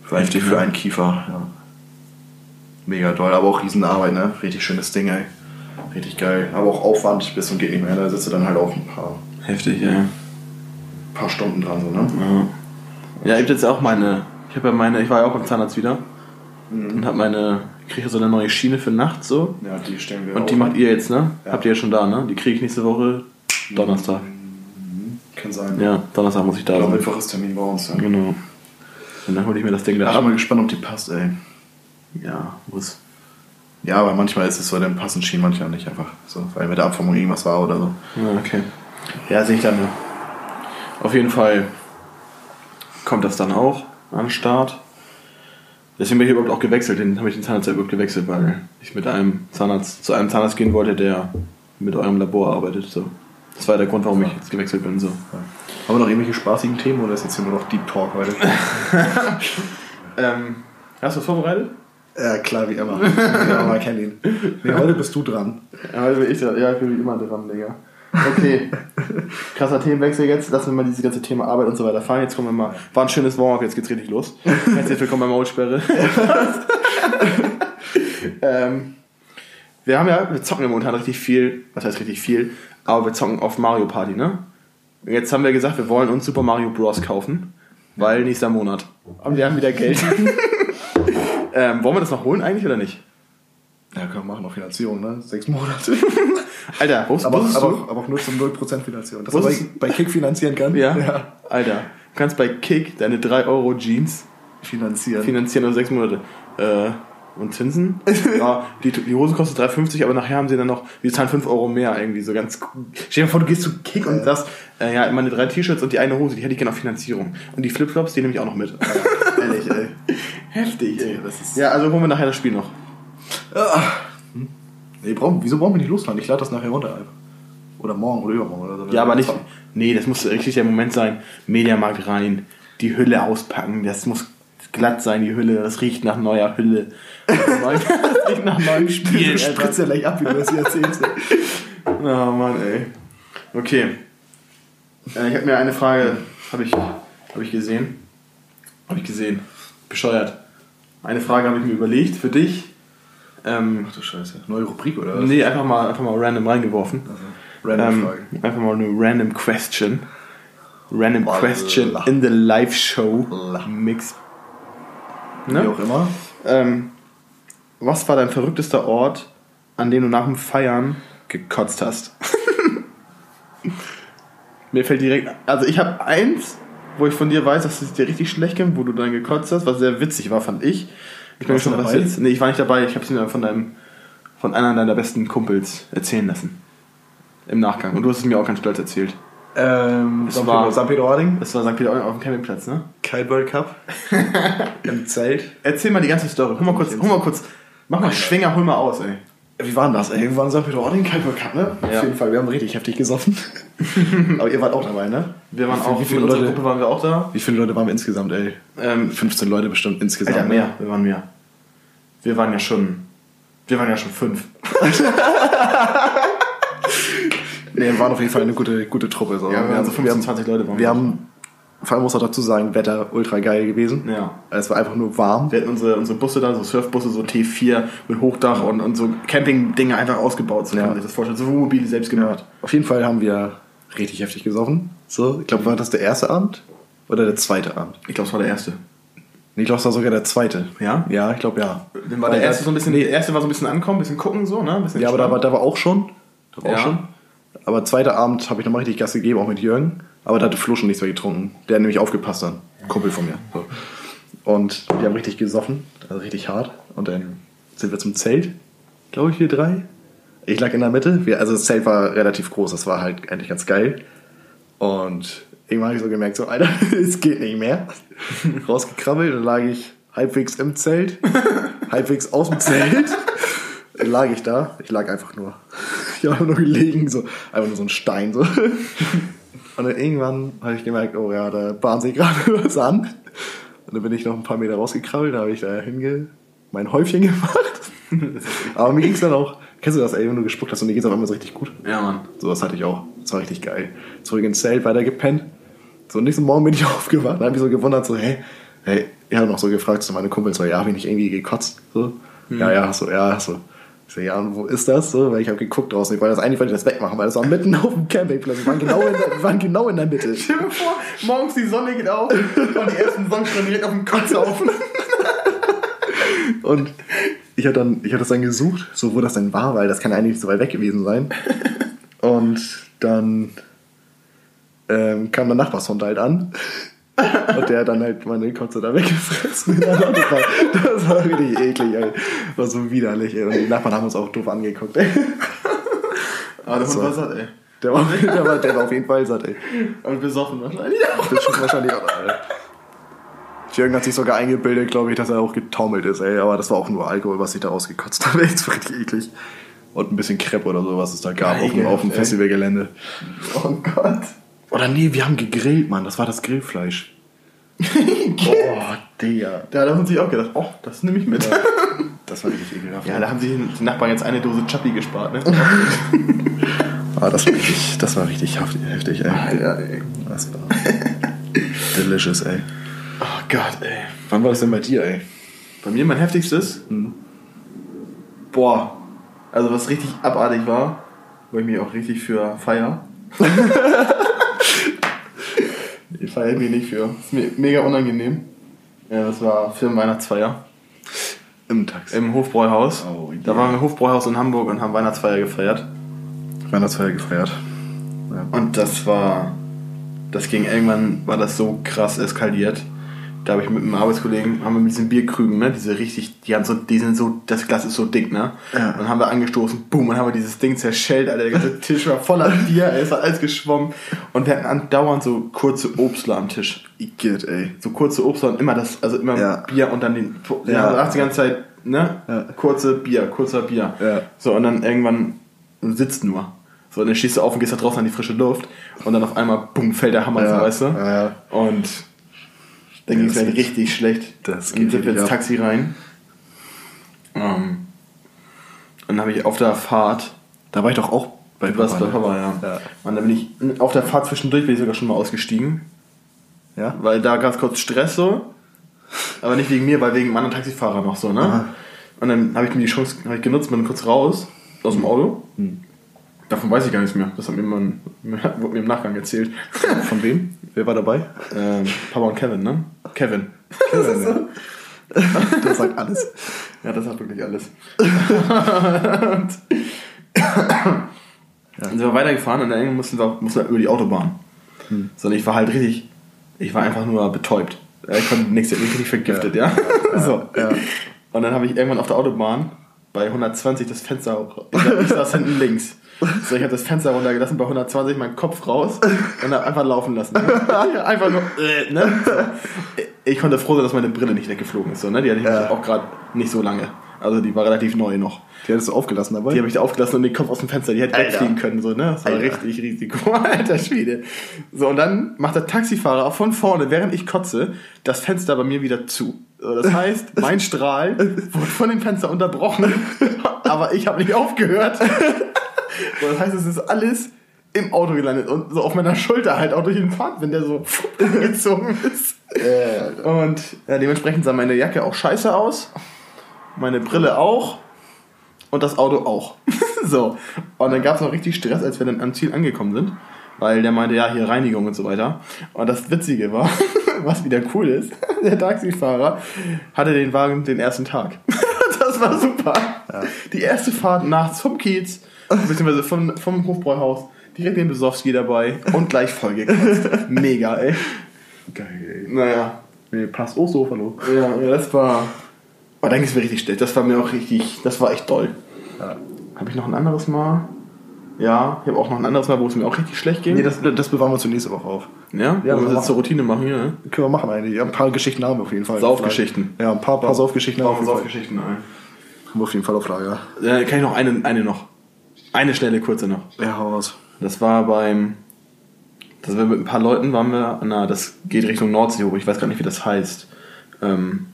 Für, ein, Heftig, für ne? einen Kiefer, ja. Mega doll, aber auch Riesenarbeit, ne? Richtig schönes Ding, ey. Richtig geil. Aber auch Aufwand bis zum geht nicht mehr. Da sitzt du dann halt auch ein paar, Heftig, ja. paar Stunden dran, so, ne? ja. Ja, ich habe jetzt auch meine. Ich habe ja meine. Ich war ja auch beim Zahnarzt wieder. Mhm. Und habe meine. Ich kriege so eine neue Schiene für nachts so. Ja, die stellen wir Und die macht an. ihr jetzt, ne? Ja. Habt ihr ja schon da, ne? Die kriege ich nächste Woche Donnerstag. Kann sein. Ja, Donnerstag muss ich da sein. Mittwoch ist Termin bei uns. Ja. Genau. Und dann hole ich mir das Ding Ich da bin ab. mal gespannt, ob die passt, ey. Ja, muss. Ja, aber manchmal ist es so, dann passen Schienen manchmal nicht einfach. So, weil mit der Abformung irgendwas war oder so. Ja, okay. Ja, sehe ich dann. Auf jeden Fall kommt das dann auch an den Start. Deswegen bin ich überhaupt auch gewechselt. Den habe ich den Zahnarzt ja überhaupt gewechselt, weil ich mit einem Zahnarzt zu einem Zahnarzt gehen wollte, der mit eurem Labor arbeitet. So. Das war der Grund, warum ich jetzt gewechselt bin. So. Haben wir noch irgendwelche spaßigen Themen oder ist jetzt hier nur noch Deep Talk heute? Ähm, hast du es vorbereitet? ja, klar, wie immer. ja, man kennt ihn. Nee, heute bist du dran. Ja, also ich, ja, ich bin wie immer dran, Digga. Okay. Krasser Themenwechsel jetzt. Lassen wir mal dieses ganze Thema Arbeit und so weiter fahren. Jetzt kommen wir mal. War ein schönes Warm-up, jetzt geht's richtig los. Herzlich willkommen bei Mautsperre. ähm, wir haben ja, wir zocken ja momentan richtig viel, was heißt richtig viel, aber wir zocken auf Mario Party, ne? Jetzt haben wir gesagt, wir wollen uns Super Mario Bros. kaufen, weil nächster Monat. Und wir haben wieder Geld. ähm, wollen wir das noch holen eigentlich oder nicht? Ja, können wir machen, auf Finanzierung, ne? Sechs Monate. Alter, wusstest, aber, aber, du? auch, aber auch nur zum 0% Finanzierung. Dass man bei, Kick finanzieren kann. Ja. Alter, du kannst bei Kick deine 3 Euro Jeans Finanzieren. finanzieren auf 6 Monate. Äh, und Zinsen? ja, die, die Hose kostet 3,50, aber nachher haben sie dann noch, wir zahlen 5 Euro mehr irgendwie, so ganz. Stell dir vor, du gehst zu Kick und sagst, äh, ja, meine drei T-Shirts und die eine Hose, die hätte ich gerne auf Finanzierung. Und die Flipflops, die nehme ich auch noch mit. Ehrlich, ey. Heftig, ey. das ist- ja, also holen wir nachher das Spiel noch. Nee, brauchen, wieso brauchen wir nicht losfahren? Ich lade das nachher runter einfach. Oder morgen oder übermorgen oder so. Ja, aber nicht, nee, das muss richtig der Moment sein. Mediamarkt rein, die Hülle auspacken, das muss glatt sein, die Hülle, das riecht nach neuer Hülle. das riecht nach neuem Spiel. Spritzt ja gleich ab, wie du das hier erzählst. Oh Mann, ey. Okay. Äh, ich habe mir eine Frage, habe ich, hab ich gesehen. Habe ich gesehen. Bescheuert. Eine Frage habe ich mir überlegt für dich. Ähm, Ach du Scheiße. Neue Rubrik oder was? nee, einfach mal, einfach mal random reingeworfen. Random Ähm, Frage. einfach mal eine random question. Random question in the live show Wallah. Mix. Wie Ne? auch immer. Ähm, was war dein verrücktester Ort, an dem du nach dem Feiern gekotzt hast? Mir fällt direkt. Also, ich habe eins, wo ich von dir weiß, dass es dir richtig schlecht ging, wo du dann gekotzt hast, was sehr witzig war, fand ich. Ich bin schon was dabei? jetzt. Nee, ich war nicht dabei. Ich habe es mir von deinem, von einer deiner besten Kumpels erzählen lassen. Im Nachgang. Und du hast es mir auch ganz stolz erzählt. Ähm, St. war- Peter- St. Peter-Ording. Das war St. Peter auf dem Campingplatz, ne? Kitebird Cup. Im Zelt. Erzähl mal die ganze Story. Hol mal kurz, hol mal kurz. Mach mal Schwinger, hol mal aus, ey. Wie war denn das? Ey, wir waren St. Peter-Ording, Kitebird Cup, ne? Ja. Auf jeden Fall, wir haben richtig heftig gesoffen. Aber ihr wart auch dabei, ne? Wir waren auch, wie viele Leute- Gruppe waren wir auch da. Wie viele Leute waren wir insgesamt, ey? Ähm, 15 Leute bestimmt insgesamt. Alter, ne? mehr. Wir waren mehr. Wir waren ja schon. Wir waren ja schon fünf. Nee, wir waren auf jeden Fall eine gute, gute Truppe. So. Ja, wir waren so 15, wir haben, 20 Leute. Waren wir haben, vor allem muss man dazu sagen, Wetter ultra geil gewesen. Ja. Es war einfach nur warm. Wir hatten unsere, unsere Busse da, so Surfbusse, so T4 mit Hochdach und, und so Camping-Dinge einfach ausgebaut. So Ja. kann man sich das vorstellen. So Wohnmobile selbst gemacht. Auf jeden Fall haben wir richtig heftig gesoffen. So, ich glaube, war das der erste Abend? Oder der zweite Abend? Ich glaube, es war der erste. Nee, ich glaube, es war sogar der zweite. Ja? Ja, ich glaube, ja. Dann war der erste so ein bisschen, der erste war so ein bisschen ankommen, ein bisschen gucken, so, ne? Ja, aber da war, da war auch schon. Da war Ja. auch schon. Aber zweiter Abend habe ich nochmal richtig Gas gegeben, auch mit Jürgen. Aber da hatte Flo schon nichts mehr getrunken. Der hat nämlich aufgepasst dann. Kumpel von mir. So. Und wir haben richtig gesoffen, also richtig hart. Und dann sind wir zum Zelt, glaube ich, wir drei. Ich lag in der Mitte. Wir, also das Zelt war relativ groß, das war halt eigentlich ganz geil. Und irgendwann habe ich so gemerkt, so, Alter, es geht nicht mehr. Rausgekrabbelt, dann lag ich halbwegs im Zelt, halbwegs aus dem Zelt. Dann lag ich da. Ich lag einfach nur. Ich habe nur gelegen, so einfach nur so ein Stein. So. Und dann irgendwann habe ich gemerkt, oh ja, da bahnt sich gerade was an. Und dann bin ich noch ein paar Meter rausgekrabbelt, da habe ich da hinge mein Häufchen gemacht. Aber mir ging es dann auch, kennst du das, ey, wenn du gespuckt hast und dir geht es auf einmal so richtig gut? Ja, Mann. Sowas hatte ich auch. Das war richtig geil. Zurück ins Zelt, weiter gepennt. So, am nächsten Morgen bin ich aufgewacht. Da habe ich so gewundert, so, hey, hey, ich habe noch so gefragt, so meine Kumpels, so, ja, habe ich nicht irgendwie gekotzt? So, ja, ja, hast du, ja, hast du. Ich so, ja, wo ist das? So, weil ich habe geguckt draußen. Ich wollte das eigentlich wollte ich das wegmachen, weil das war mitten auf dem Campingplatz. Wir waren genau in der, wir waren genau in der Mitte. Stell dir vor, morgens die Sonne geht auf und die ersten Sonnenstrahlen direkt auf dem Kopf laufen. Und ich habe dann, ich habe das dann gesucht, so wo das denn war, weil das kann eigentlich nicht so weit weg gewesen sein. Und dann ähm, kam der Nachbarshund halt an. Und der hat dann halt meine Kotze da weggefressen. Das war, das war richtig eklig, ey. War so widerlich, ey. Und die Nachbarn haben uns auch doof angeguckt, ey. Aber das war- war satt, ey. Der war, der war, der war auf jeden Fall satt, ey. Und besoffen wahrscheinlich. Das ist wahrscheinlich auch, ey. Jürgen hat sich sogar eingebildet, glaube ich, dass er auch getaumelt ist, ey. Aber das war auch nur Alkohol, was ich da rausgekotzt habe. Das war richtig eklig. Und ein bisschen Crepe oder so, was es da gab Ja, auf dem, auf dem. Festivalgelände. Oh Gott. Oder nee, wir haben gegrillt, Mann. Das war das Grillfleisch. oh, Digga. Da haben sie auch gedacht, oh, das nehme ich mit. Das war richtig ekelhaft. Ja, da haben sich die Nachbarn jetzt eine Dose Chappi gespart, ne? Ah, das war richtig, das war richtig heftig, ey. Alter, ey. Das war delicious, ey. Oh Gott, ey. Wann war das denn bei dir, ey? Bei mir mein heftigstes? Boah. Also was richtig abartig war, wo ich mich auch richtig für feier. ich feiere mich nicht für. Ist mir mega unangenehm. Ja, das war Firmenweihnachtsfeier Im Taxi. im Hofbräuhaus. Oh, Da waren wir im Hofbräuhaus in Hamburg und haben Weihnachtsfeier gefeiert. Weihnachtsfeier gefeiert. Ja. Und das war. Das ging irgendwann, war das so krass eskaliert. Da habe ich mit einem Arbeitskollegen, haben wir mit diesen Bierkrügen, ne, diese richtig, die haben so, die sind so, das Glas ist so dick, ne? Ja. Und dann haben wir angestoßen, boom, und haben wir dieses Ding zerschellt, Alter, der ganze Tisch war voller Bier, ey, es war alles geschwommen. Und wir hatten andauernd so kurze Obstler am Tisch. Igitt, ey. So kurze Obstler und immer das, also immer Ja. Bier und dann den, Ja. ja, ja. die ganze Zeit, ne? Ja. Kurze Bier, kurzer Bier. Ja. So, und dann irgendwann sitzt nur. So, und dann stehst du auf und gehst da draußen an die frische Luft und dann auf einmal, bumm, fällt der Hammer, Ja. so, weißt du? Ja, ja. Und dann ging es geht- richtig schlecht. das und geht sind wir ins. Taxi rein. Ähm, und dann habe ich auf der Fahrt, Da war ich doch auch bei warst bei ne? Papa, ja. Ja. Und dann bin ich auf der Fahrt zwischendurch bin ich sogar schon mal ausgestiegen. Ja? Weil da gab es kurz Stress so. Aber nicht wegen mir, weil wegen einem anderen Taxifahrer noch so, ne? Aha. Und dann habe ich mir die Chance ich genutzt, bin kurz raus aus dem Auto. Hm. Davon weiß ich gar nichts mehr. Das hat mir, man, wurde mir im Nachgang erzählt. Von wem? Wer war dabei? ähm, Papa und Kevin, ne? Kevin. Kevin, ja. Das sagt alles. Ja, das hat wirklich alles. und dann sind wir weitergefahren und dann mussten wir, mussten wir über die Autobahn. Hm. So, und ich war halt richtig, ich war einfach nur betäubt. Ja, Ich konnte nichts, ich bin richtig vergiftet, ja. so. ja. Und dann habe ich irgendwann auf der Autobahn bei 120 das Fenster, hoch- ich saß hinten links. So, ich habe das Fenster runtergelassen, bei 120 meinen Kopf raus und habe einfach laufen lassen. Einfach nur, äh, ne? So. Ich konnte froh sein, dass meine Brille nicht weggeflogen ist. So, ne? Die hatte ich Ja. auch gerade nicht so lange. Also die war relativ neu noch. Die hattest du aufgelassen dabei? Die habe ich da aufgelassen und den Kopf aus dem Fenster, die hätte Alter. wegfliegen können. So, ne? Das war Alter. richtig Risiko. Alter Schwede. So, und dann macht der Taxifahrer auch von vorne, während ich kotze, das Fenster bei mir wieder zu. So, das heißt, mein Strahl wurde von dem Fenster unterbrochen, aber ich habe nicht aufgehört. Das heißt, es ist alles im Auto gelandet und so auf meiner Schulter halt auch durch den Pfad, wenn der so gezogen ist. Äh, Und ja, dementsprechend sah meine Jacke auch scheiße aus, meine Brille auch und das Auto auch. so. Und dann gab es noch richtig Stress, als wir dann am Ziel angekommen sind, weil der meinte, ja, hier Reinigung und so weiter. Und das Witzige war, was wieder cool ist, der Taxifahrer hatte den Wagen den ersten Tag. das war super. Die erste Fahrt nachts vom Kiez, beziehungsweise vom, vom Hofbräuhaus, direkt den Besowski dabei und gleich vollgekotzt. Mega, ey. geil, ey. Naja. Nee, passt auch so, hallo. Ja, ja, das war. Oh, dann ging es mir richtig schlecht. Das war mir auch richtig. Das war echt doll. Ja. Habe ich noch ein anderes Mal? Ja, ich habe auch noch ein anderes Mal, wo es mir auch richtig schlecht ging. Nee, das, das bewahren wir zur nächsten Woche auf. ja, Ja, Wollen wir jetzt zur Routine machen hier, ne? Können wir machen eigentlich. Ja, ein paar Geschichten haben wir auf jeden Fall. Saufgeschichten. Ja, ein paar, paar Saufgeschichten haben wir auf jeden Fall. Saufgeschichten ein. Haben wir auf jeden Fall auf Lager. Äh, kann ich noch eine, eine noch? Eine schnelle, kurze noch. Ja, hau raus. Das war beim. Das war mit ein paar Leuten, waren wir. Na, das geht Richtung Nordsee hoch. Ich weiß gar nicht, wie das heißt. Ähm,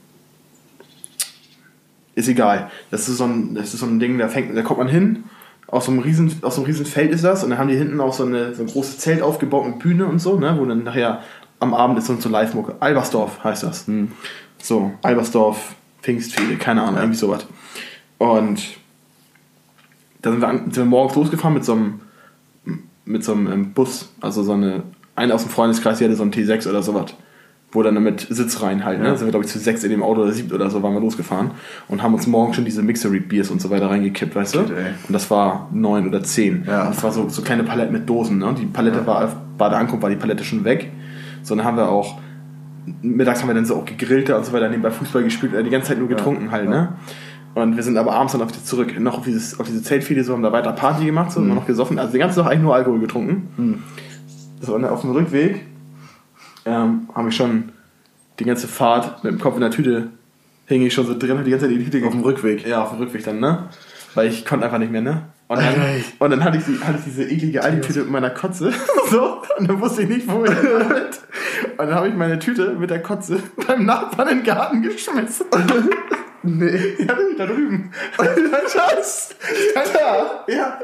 ist egal. Das ist so ein, das ist so ein Ding, da, fängt, da kommt man hin. Aus so, einem riesen, aus so einem riesen Feld ist das. Und dann haben die hinten auch so, eine, so ein großes Zelt aufgebaut mit Bühne und so, ne, wo dann nachher am Abend ist so, so Live-Mucke. Albersdorf heißt das. So, Albersdorf, Pfingstfehde, keine Ahnung, irgendwie sowas. Und da sind wir, an, sind wir morgens losgefahren mit so einem, mit so einem ähm, Bus, also so eine, eine aus dem Freundeskreis, die hatte so einen T6 oder sowas, wo dann mit Sitz rein halt, ne? Ja. Sind wir, glaube ich, zu sechs in dem Auto oder sieben oder so waren wir losgefahren und haben uns morgens schon diese Mixery Beers und so weiter reingekippt, weißt du? Ey. Und das war neun oder zehn. Ja. Und das war so, so kleine Paletten mit Dosen, ne? Die Palette war, bei der Ankunft war die Palette schon weg. So, dann haben wir auch, mittags haben wir dann so auch gegrillt und so weiter, nebenbei Fußball gespielt, äh, die ganze Zeit nur getrunken halt, ne? Und wir sind aber abends dann auf die zurück, noch auf, dieses, auf diese Zeltfehde, so haben da weiter Party gemacht, so, immer noch gesoffen, also den ganzen Tag eigentlich nur Alkohol getrunken. So, und dann auf dem Rückweg ähm, habe ich schon die ganze Fahrt mit dem Kopf in der Tüte, hing ich schon so drin, die ganze Zeit die Tüte Auf dem Rückweg. Ja, auf dem Rückweg dann, ne? Weil ich konnte einfach nicht mehr, ne? Und dann, und dann hatte, ich die, hatte ich diese eklige Aldi-Tüte mit meiner Kotze. So, und dann wusste ich nicht, wo ich damit. Und dann habe ich meine Tüte mit der Kotze beim Nachbarn in den Garten geschmissen. Nee. Ja, da drüben. Scheiß. Alter. Ja.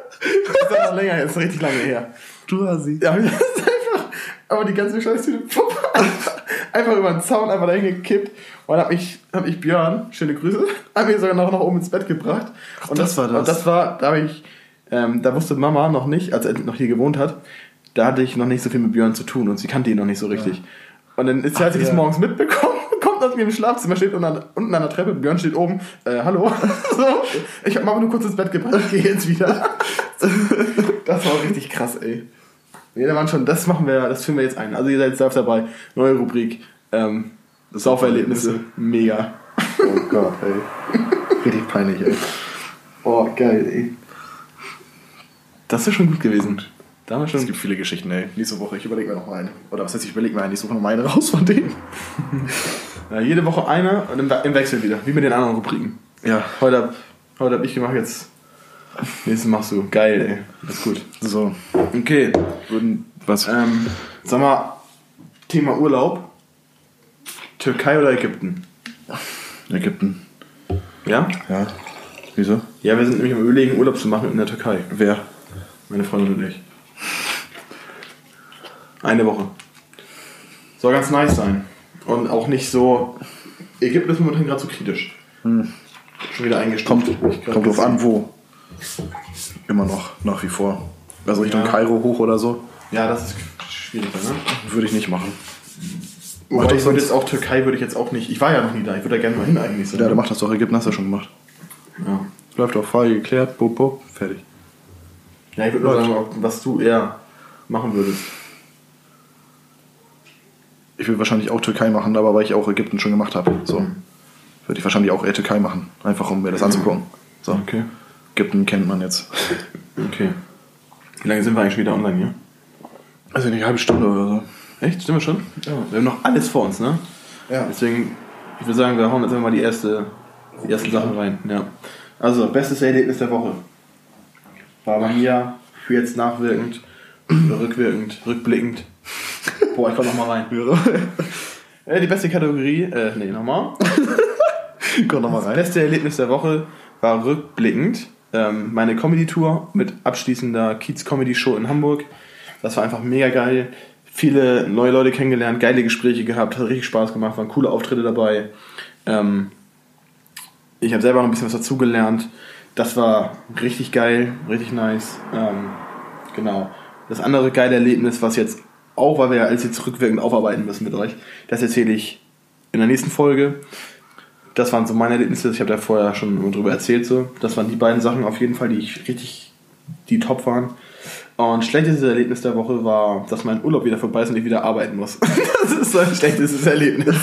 Das ist noch länger her, das ist richtig lange her. Du hast sie. Ja, das ist einfach, aber die ganze Scheißtüte pupp, einfach, einfach über den Zaun einfach dahin gekippt und hab ich, hab ich Björn, schöne Grüße, hab mich sogar noch nach oben ins Bett gebracht. und das war das. Und das war, da habe ich, ähm, da wusste Mama noch nicht, als er noch hier gewohnt hat, da hatte ich noch nicht so viel mit Björn zu tun und sie kannte ihn noch nicht so richtig. Und dann ist sie, als ich ja. das morgens mitbekommen, aus mir im Schlafzimmer, steht unten an, unten an der Treppe, Björn steht oben, äh, hallo. so, ich hab Mama nur kurz ins Bett gebracht, ich gehe jetzt wieder. das war richtig krass, ey. Nee, da waren schon, das machen wir, das führen wir jetzt ein. Also ihr seid jetzt live dabei, neue Rubrik, ähm, Sauferlebnisse, mega. Oh Gott, ey. Richtig peinlich, ey. Oh, geil, ey. Das ist schon gut gewesen. Da haben wir Es schon. gibt viele Geschichten, ey. Nächste Woche, ich überlege mir noch mal eine. Oder was heißt, ich überlege mir eine, ich suche noch mal eine raus von denen. Ja, jede Woche eine und im, We- im Wechsel wieder, wie mit den anderen Rubriken. Ja, Heute hab, heute hab ich gemacht, jetzt. Nächstes machst du. Geil, ey. Das ist gut. so. Okay. Würden, was? Ähm, sag mal, Thema Urlaub. Türkei oder Ägypten? Ägypten. Ja? Ja. Wieso? Ja, wir sind nämlich am Überlegen, Urlaub zu machen in der Türkei. Wer? Meine Freundin und ich. Eine Woche. Soll ganz nice sein. Und auch nicht so. Ägypten ist momentan gerade so kritisch. Schon wieder eingestuft. Kommt, kommt drauf an, wo. Immer noch, nach wie vor. Also Richtung Ja. Kairo hoch oder so, Ja, das ist schwieriger, ne? würde ich nicht machen. Wobei ich würde jetzt auch Türkei würde ich jetzt auch nicht. Ich war ja noch nie da. Ich würde da gerne mal hin eigentlich. So. Ja, der macht das doch. Ägypten hast du ja schon gemacht. ja. Läuft auch Frage geklärt, bup, bup, fertig. ja, ich würde nur sagen, was du eher machen würdest. Ich will wahrscheinlich auch Türkei machen, aber weil ich auch Ägypten schon gemacht habe. So. Würde ich wahrscheinlich auch eher Türkei machen. Einfach um mir das anzugucken. So. Okay. Ägypten kennt man jetzt. Okay. Wie lange sind wir eigentlich schon wieder online hier? Also eine halbe Stunde oder so. Echt? Stimmt wir schon? Ja. Wir haben noch alles vor uns, ne? Ja. Deswegen, ich würde sagen, wir hauen jetzt einfach mal die, erste, die ersten Sachen rein. Ja. Also, bestes Erlebnis der Woche. War bei mir für jetzt nachwirkend, rückwirkend, rückblickend. Boah, ich komm noch mal rein. Äh, die beste Kategorie, äh, nee, nochmal. Komm nochmal Das rein. beste Erlebnis der Woche war rückblickend ähm, meine Comedy-Tour mit abschließender Kiez-Comedy-Show in Hamburg. Das war einfach mega geil. Viele neue Leute kennengelernt, geile Gespräche gehabt, hat richtig Spaß gemacht, waren coole Auftritte dabei. Ähm, ich habe selber noch ein bisschen was dazugelernt. Das war richtig geil, richtig nice. Ähm, genau. Das andere geile Erlebnis, was jetzt auch, weil wir ja alles jetzt rückwirkend aufarbeiten müssen mit euch, das erzähle ich in der nächsten Folge. Das waren so meine Erlebnisse. Ich habe da vorher schon drüber erzählt. So. Das waren die beiden Sachen auf jeden Fall, die ich richtig, die top waren. Und schlechtestes Erlebnis der Woche war, dass mein Urlaub wieder vorbei ist und ich wieder arbeiten muss. das ist so ein schlechtestes Erlebnis.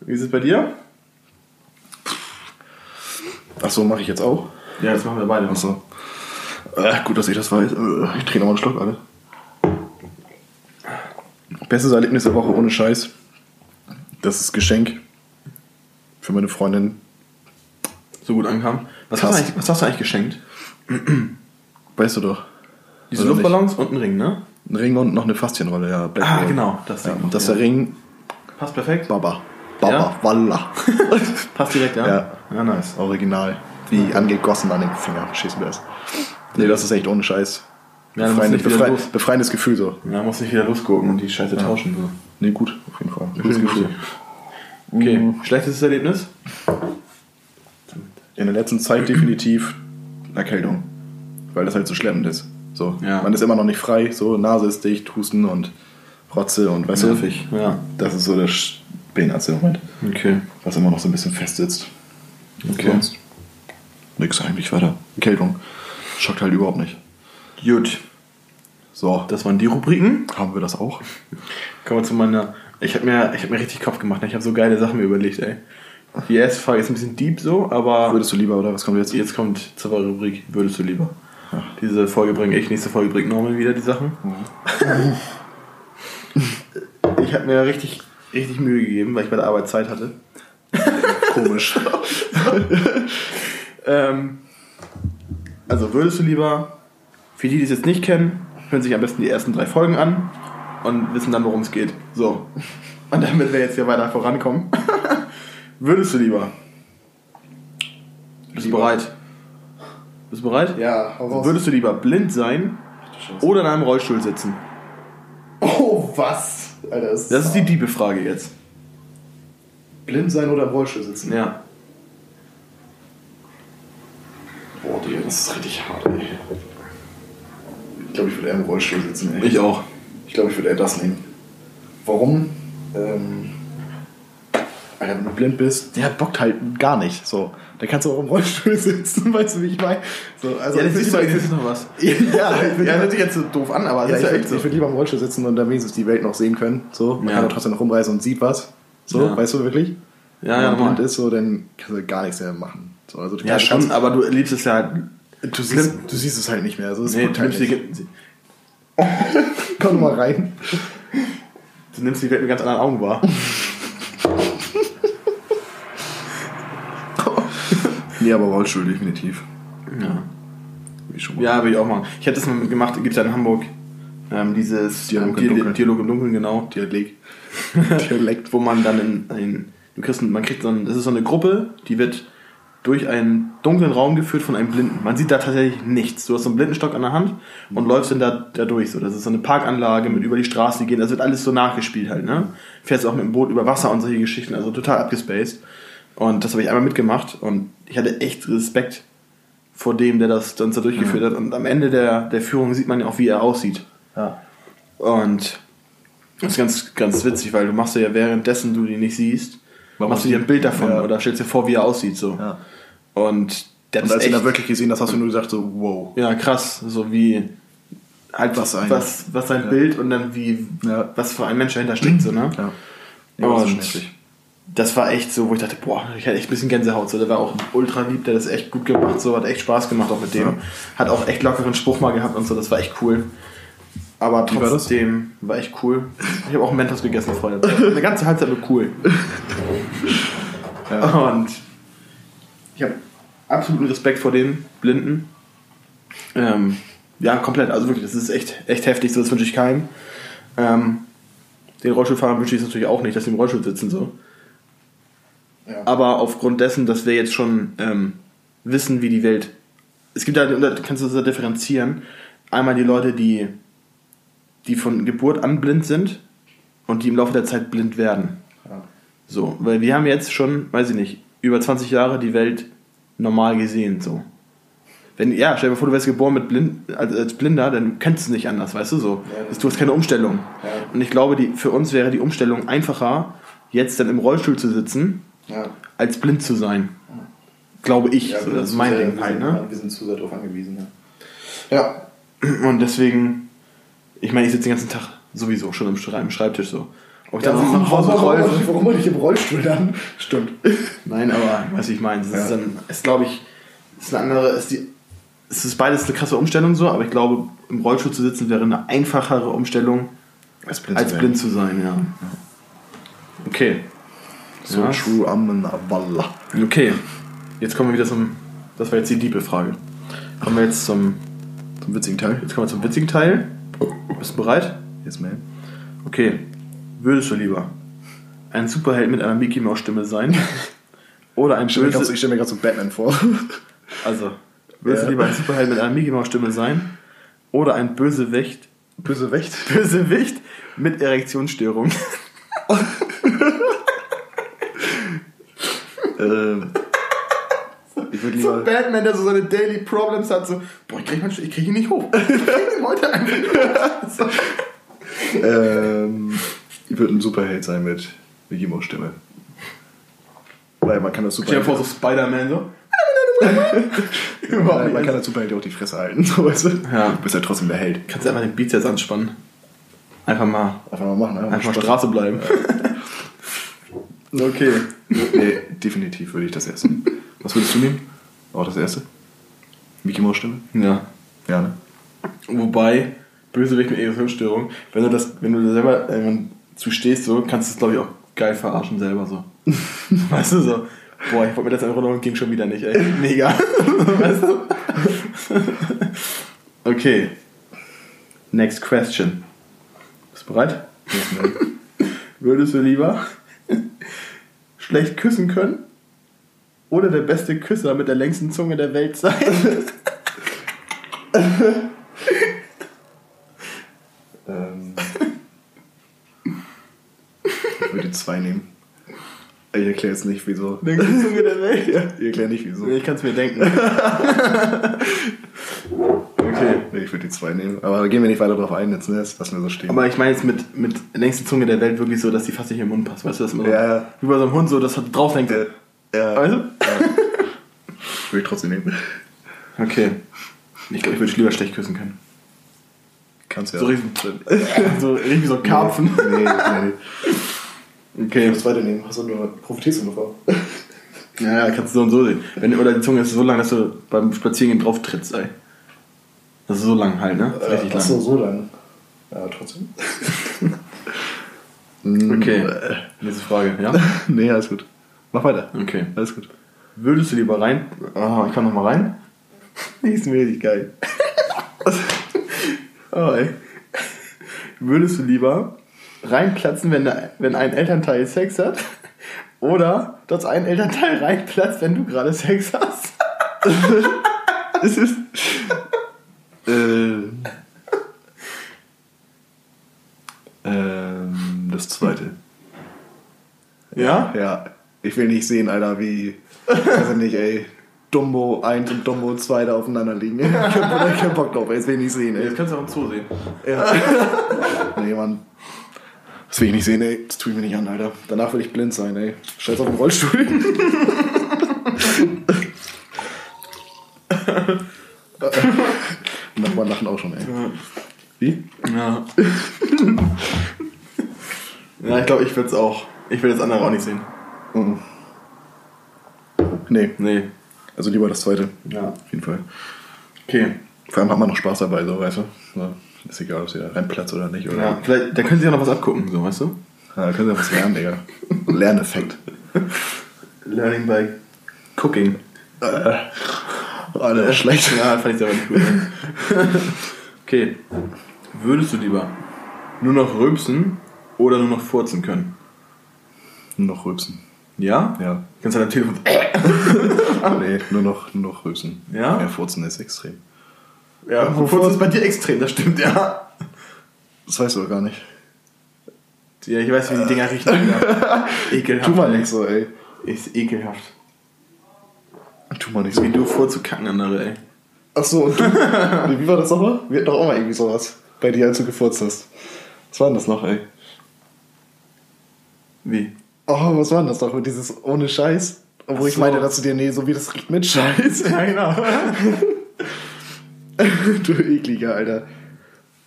Wie ist es bei dir? Ach so, mache ich jetzt auch. Ja, das machen wir beide. Ach so. Äh, gut, dass ich das weiß. Äh, Ich trinke nochmal einen Schluck, alle. Bestes Erlebnis der Woche ohne Scheiß. Das ist Geschenk für meine Freundin. So gut ankam. Was hast, du eigentlich, was hast du eigentlich geschenkt? Weißt du doch. Diese Oder Luftballons und ein Ring, ne? Ein Ring und noch eine Faszienrolle, ja. Ah, genau. Das, Ja, und das ja. der Ring, Passt perfekt. Baba. Baba, Ja? Walla. Passt direkt, ja? Ja. Ja, nice. Original. Wie angegossen an den Finger. Schießen wir das. Nee, das ist echt ohne Scheiß. Ja, wieder befrei los. befreiendes Gefühl so. Ja, muss nicht wieder losgucken und die Scheiße tauschen. So. Nee, gut, auf jeden Fall. Gutes Gefühl. Okay, schlechtestes Erlebnis? In der letzten Zeit definitiv Erkältung. Weil das halt so schleppend ist. So. Ja. Man ist immer noch nicht frei, so Nase ist dicht, Husten und Rotze und weißt Nervig, du? ja. Das ist so das behindertste im Moment. Okay. Was immer noch so ein bisschen fest sitzt. Okay. Sonst nix eigentlich weiter. Erkältung. Schockt halt überhaupt nicht. Gut. So, Das waren die Rubriken. haben wir das auch. Kommen wir zu meiner. Ich habe mir, ich hab mir richtig Kopf gemacht. ne? Ich habe so geile Sachen mir überlegt, ey. Die erste Frage ist ein bisschen deep so, aber Würdest du lieber, oder was kommt jetzt? jetzt kommt zur Rubrik, würdest du lieber. Diese Folge bringe ich, nächste Folge bringt Norman wieder die Sachen. ich habe mir richtig, richtig Mühe gegeben, weil ich bei der Arbeit Zeit hatte. Komisch. Ähm, also würdest du lieber, für die, die es jetzt nicht kennen, hören sich am besten die ersten drei Folgen an und wissen dann, worum es geht. So. Und damit wir jetzt hier weiter vorankommen, würdest du lieber. Bist du bereit? Bist du bereit? Ja, hau. Würdest du lieber blind sein oder in einem Rollstuhl sitzen? Oh, was? Alter, das, Das ist die diebe Frage jetzt. blind sein oder im Rollstuhl sitzen. Ja. Boah, Digga, das ist richtig hart, ey. Ich glaube, ich würde eher im Rollstuhl sitzen, ey. Ich auch. Ich glaube, ich würde eher das nehmen. Warum? Ähm, Alter, wenn du blind bist, der bockt halt gar nicht. So, da kannst du auch im Rollstuhl sitzen, weißt du, wie ich meine? So, also Ja, das ist jetzt noch was. ja, würde Ja, lieber, hört sich jetzt so doof an, aber ja, ist ja echt so. ich würd lieber im Rollstuhl sitzen und dann wenigstens die Welt noch sehen können. So, man Ja. kann doch trotzdem noch rumreisen und sieht was. So, Ja. weißt du wirklich? Ja, Wenn ja, man blind ist, so, dann kannst du gar nichts mehr machen. So, also, Ja, schon, aber du liebst es ja halt. Du siehst, du siehst es halt nicht mehr. Also, es Nee, bockt du halt nimmst, die, Komm mal rein. du nimmst die Welt mit ganz anderen Augen wahr. Nee, aber Rollstuhl definitiv. Ja. Wie schon mal. Ja, will ich auch machen. Ich hätte das mal gemacht, gibt es ja in Hamburg ähm, dieses Dialog im Dunkeln. Dialog im Dunkeln, genau. Dialekt. Dialekt. Wo man dann in, in du kriegst, ein- man kriegt so ein, das ist so eine Gruppe, die wird durch einen dunklen Raum geführt von einem Blinden. Man sieht da tatsächlich nichts. Du hast so einen Blindenstock an der Hand und läufst dann da, da durch. So, das ist so eine Parkanlage mit über die Straße gehen. Das wird alles so nachgespielt halt, ne? Fährst auch mit dem Boot über Wasser und solche Geschichten, also total abgespaced. Und das habe ich einmal mitgemacht und ich hatte echt Respekt vor dem, der das uns da durchgeführt hat. Und am Ende der, der Führung sieht man ja auch, wie er aussieht. Ja. Und das ist ganz, ganz witzig, weil du machst ja währenddessen du die nicht siehst, machst du dir ein Bild davon Ja. oder stellst dir vor, wie er aussieht. So. ja. Und der Und ist als du ihn echt, da wirklich gesehen hast, hast du nur gesagt so, wow. ja krass, so wie halt Was ein- was, was sein Bild und dann wie Ja. was für ein Mensch dahinter steckt. So, ne? Ja. Ja, das war echt so, wo ich dachte, boah, ich hatte echt ein bisschen Gänsehaut. So, der war auch ultra lieb, der hat das echt gut gemacht, so hat echt Spaß gemacht auch mit dem. Ja. Hat auch echt lockeren Spruch mal gehabt und so, das war echt cool. Aber Wie war trotzdem war, echt cool. Ich habe auch einen Mentos gegessen vorher. Eine ganze Halbzeit nur cool. Und ich habe absoluten Respekt vor den Blinden. Ähm, ja, komplett. Also wirklich, das ist echt, echt heftig. So, das wünsche ich keinem. Ähm, den Rollstuhlfahrern wünsche ich es natürlich auch nicht, dass sie im Rollstuhl sitzen. So. Ja. Aber aufgrund dessen, dass wir jetzt schon ähm, wissen, wie die Welt. Es gibt da, da kannst du das ja differenzieren. Einmal die Leute, die, die von Geburt an blind sind und die im Laufe der Zeit blind werden. Ja. So, weil wir haben jetzt schon, weiß ich nicht, über 20 Jahre die Welt normal gesehen. So. Wenn, ja, stell dir mal vor, du wärst geboren mit blind, als, als Blinder, dann kennst du es nicht anders, weißt du so. Ja, du hast keine Umstellung. Ja. Und ich glaube, die, für uns wäre die Umstellung einfacher, jetzt dann im Rollstuhl zu sitzen, als blind zu sein. Glaube ich. so, das ist mein Ding halt, ne? Wir sind zu sehr darauf angewiesen, ja. Ja. Und deswegen, ich meine, ich sitze den ganzen Tag sowieso schon im Schreibtisch so. Ob ich dann warum, nach Hause warum, roll. warum, bin ich im Rollstuhl dann? Stimmt. Nein, aber was ich meine, es ist Ja. dann, ist glaube ich, ist eine andere, ist die, es ist beides eine krasse Umstellung so, aber ich glaube, im Rollstuhl zu sitzen wäre eine einfachere Umstellung, Als blind als zu blind zu sein, ja. Okay. So Ja. true Amen Wallah. Okay. Jetzt kommen wir wieder zum, das war jetzt die diebe Frage. Kommen wir jetzt zum, Zum witzigen Teil. jetzt kommen wir zum witzigen Teil. Bist du bereit? Yes, man. Okay. Würdest du lieber ein Superheld mit einer Mickey Maus Stimme sein? Oder ein Ich stelle mir böse, ich stell mir gerade so Batman vor. also, würdest Ja. du lieber ein Superheld mit einer Mickey Maus Stimme sein? Oder ein Bösewicht, Böse Wächt. Bösewicht mit Erektionsstörung? ähm, ich würde So lieber. Batman, der so seine Daily Problems hat, so, boah, ich krieg, ich krieg ihn nicht hoch. Ich krieg ihn heute einfach nicht hoch. So. ähm, ich würde ein Superheld sein mit Mickey Mouse Stimme. Weil man kann das Stell dir vor, Superheld. so Spider-Man so. Überhaupt man nicht. kann das Superheld auch die Fresse halten. So, weißt du? Ja. Du bist ja trotzdem der Held. Kannst du einfach den Beats jetzt anspannen. Einfach mal, Einfach mal machen, ne? einfach mal Spaß. Straße bleiben. okay. Nee, definitiv würde ich das erste. Was würdest du nehmen? Auch das erste? Mickey Mouse Stimme? Ja. Ja, ne? Wobei, Bösewicht mit Erektionsstörung, wenn du das, wenn du da selber irgendwann zu stehst, so, kannst du es glaube ich auch geil verarschen selber so. weißt du so, boah, ich wollte mir das einfach noch und ging schon wieder nicht, ey. Mega. weißt du? okay. Next question. Bist du bereit? Würdest du lieber schlecht küssen können oder der beste Küsser mit der längsten Zunge der Welt sein? ähm, ich würde die zwei nehmen. Ich erkläre jetzt nicht, wieso. längste Zunge der Welt? Ja. Ich erkläre nicht, wieso. Ich kann es mir denken. okay. Ich würde die zwei nehmen. Aber da gehen wir nicht weiter drauf ein, jetzt ne? das lassen wir so stehen. Aber ich meine jetzt mit, mit längste Zunge der Welt wirklich so, dass die fast nicht im Mund passt. Weißt du, das immer so, Ja, wie bei so einem Hund so, das hat drauf hängt. ja, ja, Weißt du? würde ich trotzdem nehmen. Okay. Ich glaube, ich würde dich lieber schlecht küssen können. Kannst ja. So richtig, so richtig so ein Karpfen. Nee, nee, nee. Okay. Das zweite nehmen. Hast du nur, profitierst du davon? Ja, ja, kannst du so und so sehen. Wenn, oder die Zunge ist so lang, dass du beim Spazierengehen drauf trittst, ey. Das ist so lang halt, ne? Das ist richtig so, lang. so lang. Ja, trotzdem. Okay. Nächste Frage, ja? nee, alles gut. Mach weiter. Okay. Alles gut. Würdest du lieber rein. Oh, ich kann noch mal rein. Die ist mir richtig geil. oh, ey. Würdest du lieber reinplatzen, wenn, wenn ein Elternteil Sex hat? Oder dass ein Elternteil reinplatzt, wenn du gerade Sex hast? Es ist. äh, ähm, das zweite. Ja? Ja, ich will nicht sehen, Alter, wie. Weiß ich nicht, ey. Dumbo 1 und Dumbo 2 da aufeinander liegen. Ich hab keinen Bock drauf, ey. Das will ich nicht sehen, ey. Jetzt kannst du auch im Zoo sehen. Ja. nee, Mann. Das will ich nicht sehen, ey. Das tue ich mir nicht an, Alter. Danach will ich blind sein, ey. Scheiß auf den Rollstuhl. Nachbarn lachen auch schon, ey. Wie? Ja. ja, ich glaube, ich würde es auch. Ich will das andere auch nicht sehen. Mhm. Nee, Nee. also lieber das zweite. Ja. Auf jeden Fall. Okay. Vor allem hat man noch Spaß dabei, so, weißt du? So, ist egal, ob sie da reinplatzt oder nicht, oder? Ja, vielleicht, da können sie ja noch was abgucken, so, weißt du? Ja, da können sie ja was lernen, Digga. Lerneffekt. Learning by cooking. Alter, schlecht. Ja, fand ich aber nicht gut. okay. Würdest du lieber nur noch rülpsen oder nur noch furzen können? Nur noch rülpsen. Ja? Ja. Kannst du dein Telefon. Nee, nur noch, nur noch rülpsen. Ja? Ja, furzen ist extrem. Ja, furzen ist bei dir extrem, das stimmt, ja. Das weißt du doch gar nicht. Ja, ich weiß, wie die Dinger riechen. Ekelhaft. Tu mal nicht so, ey. Ist ekelhaft. Tu mal nicht so. Wie du vorzukacken, andere, ey. Achso, und du? Wie war das nochmal? Wir hatten doch auch mal irgendwie sowas. Bei dir, als du gefurzt hast. Was war denn das noch, ey? Wie? Oh, was war denn das noch mit dieses ohne Scheiß? Obwohl Ach ich so. meinte, dass du dir, nee, so wie das riecht mit Scheiß. Ja, genau. du ekliger, Alter.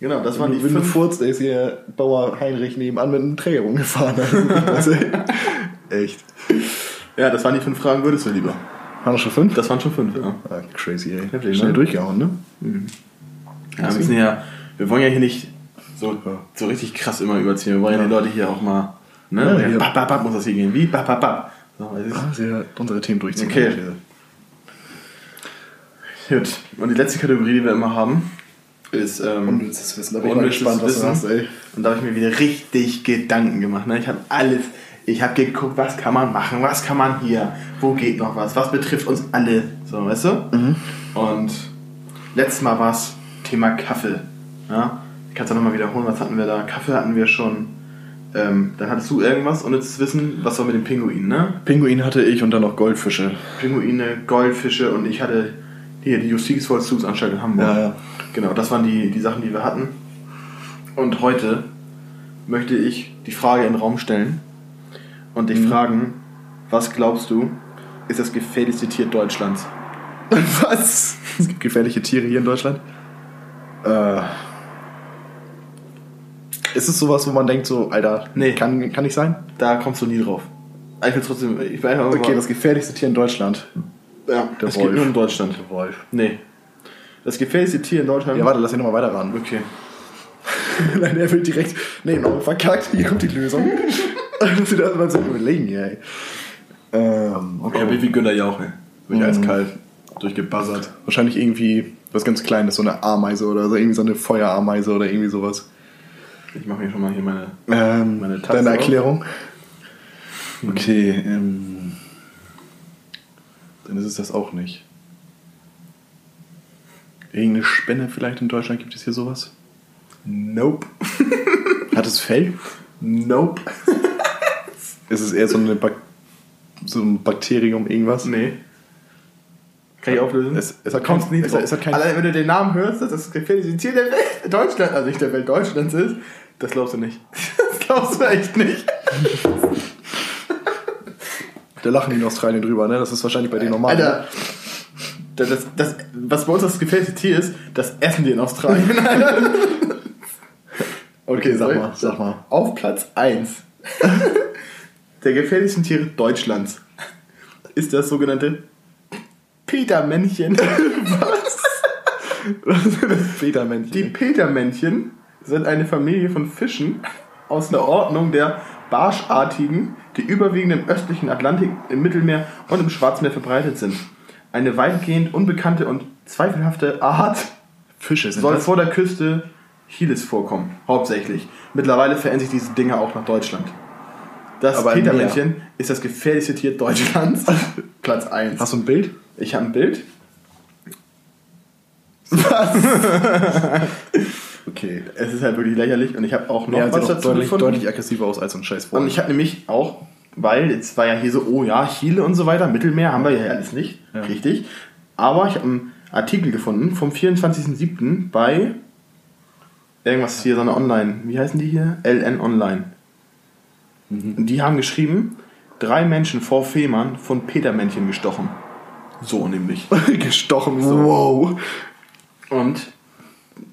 genau, das waren die Wenn du fünf. furzt, ey, ist hier Bauer Heinrich nebenan mit einem Träger rumgefahren. Also, Echt. Ja, das waren die fünf Fragen, würdest du lieber. Waren das schon fünf? Das waren schon fünf, ja. Ah, crazy, ey. Heftig, Schnell ne? durchgehauen, ne? Ja, wir, müssen ja, wir wollen ja hier nicht so, so richtig krass immer überziehen. Wir wollen ja, Ja. die Leute hier auch mal. Ne? Ja, Ja, bap, bap, bap, muss das hier gehen. Wie? Bap, bap, bap. So. Ah, sehr unsere Themen durchziehen. Okay. Gut. Und die letzte Kategorie, die wir immer haben, ist. Ähm, Unnützes Wissen. Da bin ich mal gespannt, was du hast, ey. Und da habe ich mir wieder richtig Gedanken gemacht. Ne? Ich habe alles. Ich habe geguckt, was kann man machen, was kann man hier, wo geht noch was, was betrifft uns alle. So, weißt du? Mhm. Und letztes Mal war es Thema Kaffee. Ja? Ich kann es ja nochmal wiederholen, was hatten wir da? Kaffee hatten wir schon. Ähm, dann hattest du irgendwas und jetzt wissen, was war mit den Pinguinen, ne? Pinguin hatte ich und dann noch Goldfische. Pinguine, Goldfische und ich hatte hier die Justizvollzugsanstalt in Hamburg. Ja, ja. Genau, das waren die, die Sachen, die wir hatten. Und heute möchte ich die Frage in den Raum stellen und dich fragen, was glaubst du, ist das gefährlichste Tier Deutschlands? Was? Es gibt gefährliche Tiere hier in Deutschland. Äh, ist es sowas, wo man denkt, so, Alter, Nee. kann, kann nicht sein? Da kommst du nie drauf. Ich will trotzdem, ich will einfach Okay, das gefährlichste Tier in Deutschland. ja, der das geht Wolf. nur in Deutschland. Wolf. Nee. Das gefährlichste Tier in Deutschland. Ja, warte, lass mich nochmal weiter ran. Okay. Nein, er will direkt. Nee, noch verkackt, hier kommt die Lösung. Dass sie das mal so überlegen, ey. Ähm, okay. Ja, wie, wie Günter Jauch, ey. Bin ich Mhm. eiskalt. Durchgebuzzert. Wahrscheinlich irgendwie was ganz Kleines, so eine Ameise oder so, irgendwie so eine Feuerameise oder irgendwie sowas. Ich mache mir schon mal hier meine. Ähm, Meine Tasse deine auf. Erklärung? Okay, ähm, dann ist es das auch nicht. Irgendeine Spinne vielleicht in Deutschland gibt es hier sowas? Nope. Hat es Fell? Nope. Ist es eher so, eine Bak so ein Bakterium, irgendwas? Nee. Kann ich auflösen? Es- es hat kein- nie es- es hat kein- Allein wenn du den Namen hörst, dass das das gefährlichste Tier der Welt Deutschland, also nicht der Welt Deutschlands ist, das glaubst du nicht. Das glaubst du echt nicht. Da lachen die in Australien drüber, ne? Das ist wahrscheinlich bei denen normal. ne? Alter. Das, das, das, was bei uns das gefährlichste Tier ist, das essen die in Australien. Okay, sag mal, sag mal. Auf Platz 1 der gefährlichsten Tiere Deutschlands ist das sogenannte Petermännchen. Petermännchen. Die Petermännchen sind eine Familie von Fischen aus der Ordnung der Barschartigen, die überwiegend im östlichen Atlantik, im Mittelmeer und im Schwarzmeer verbreitet sind. Eine weitgehend unbekannte und zweifelhafte Art Fische soll das. vor der Küste Chiles vorkommen, hauptsächlich. Mittlerweile verändern sich diese Dinger auch nach Deutschland. Das Aber Petermännchen ist das gefährlichste Tier Deutschlands. Platz 1. Hast du ein Bild? Ich habe ein Bild. Okay. Es ist halt wirklich lächerlich und ich habe auch noch Ja, was auch dazu deutlich, gefunden. deutlich aggressiver aus als so ein scheiß Und ich habe nämlich auch, weil jetzt war ja hier so, oh ja, Chile und so weiter, Mittelmeer haben wir ja alles nicht, Ja. richtig. Aber ich habe einen Artikel gefunden vom 24.07. bei irgendwas hier, so eine Online, wie heißen die hier? LN Online. Und die haben geschrieben, drei Menschen vor Fehmarn von Petermännchen gestochen. So nämlich. gestochen. Wow. Und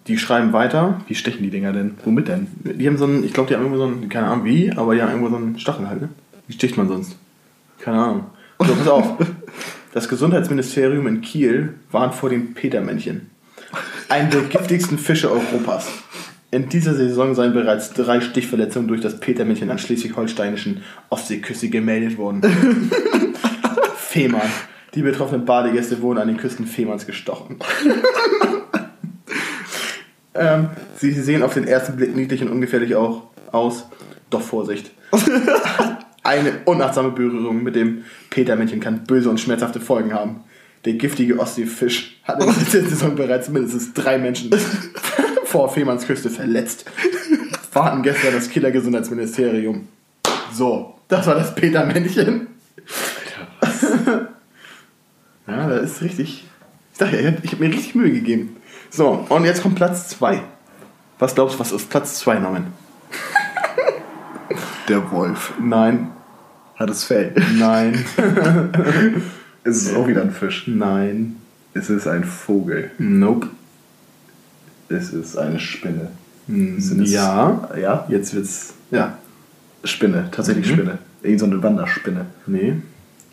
die schreiben weiter, Wie stechen die Dinger denn? Womit denn? Die haben so einen, ich glaube, die haben irgendwo so einen, keine Ahnung wie, aber die haben irgendwo so einen Stachel halt, ne? Wie sticht man sonst? Keine Ahnung. So, pass auf. Das Gesundheitsministerium in Kiel warnt vor dem Petermännchen. Einen der giftigsten Fische Europas. In dieser Saison seien bereits drei Stichverletzungen durch das Petermännchen an schleswig-holsteinischen Ostseeküste gemeldet worden. Fehmarn. Die betroffenen Badegäste wurden an den Küsten Fehmarns gestochen. Ähm, sie sehen auf den ersten Blick niedlich und ungefährlich auch aus. Doch Vorsicht. Eine unachtsame Berührung mit dem Petermännchen kann böse und schmerzhafte Folgen haben. Der giftige Ostseefisch hat in dieser Saison bereits mindestens drei Menschen vor Fehmarns Küste verletzt. Warten gestern das Killergesundheitsministerium. So, das war das Petermännchen. Ja, das ist richtig. Ich dachte, ich habe hab mir richtig Mühe gegeben. So, und jetzt kommt Platz 2. Was glaubst du, was ist Platz 2, Norman? Der Wolf. Nein, Hat es Fell. nein, Es ist auch wieder ein Fisch. nein, Es ist ein Vogel. nope. Es ist eine Spinne. Hm, Sind es- Ja, Ja? jetzt wird's. Ja, Spinne, tatsächlich Mhm. Spinne. Irgend so eine Wanderspinne. nee,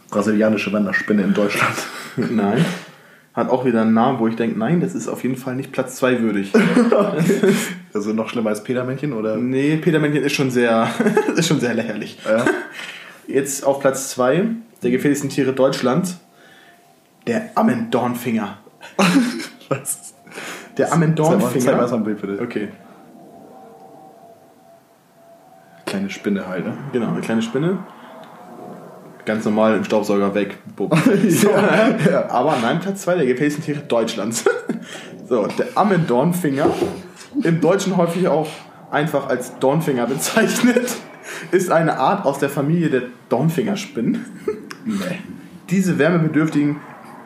Brasilianische Wanderspinne in Deutschland. nein. Hat auch wieder einen Namen, wo ich denke, nein, das ist auf jeden Fall nicht Platz 2 würdig. Also noch schlimmer als Petermännchen oder? Nee, Petermännchen ist schon sehr, ist schon sehr lächerlich. Ja. Jetzt auf Platz 2 der gefährlichsten Tiere Deutschlands. Der Ammendornfinger. Was? Der mal, zeig mal so Ammendornfinger. ein Bild bitte. Okay, Kleine Spinne halt, ne? genau, eine kleine Spinne. Ganz normal im Staubsauger weg. Bumm. ja, ja. Aber nein, Platz 2 der gefährlichsten Tiere Deutschlands. so, der Ammendornfinger. Im Deutschen häufig auch einfach als Dornfinger bezeichnet. ist eine Art aus der Familie der Dornfingerspinnen. nee. Diese wärmebedürftigen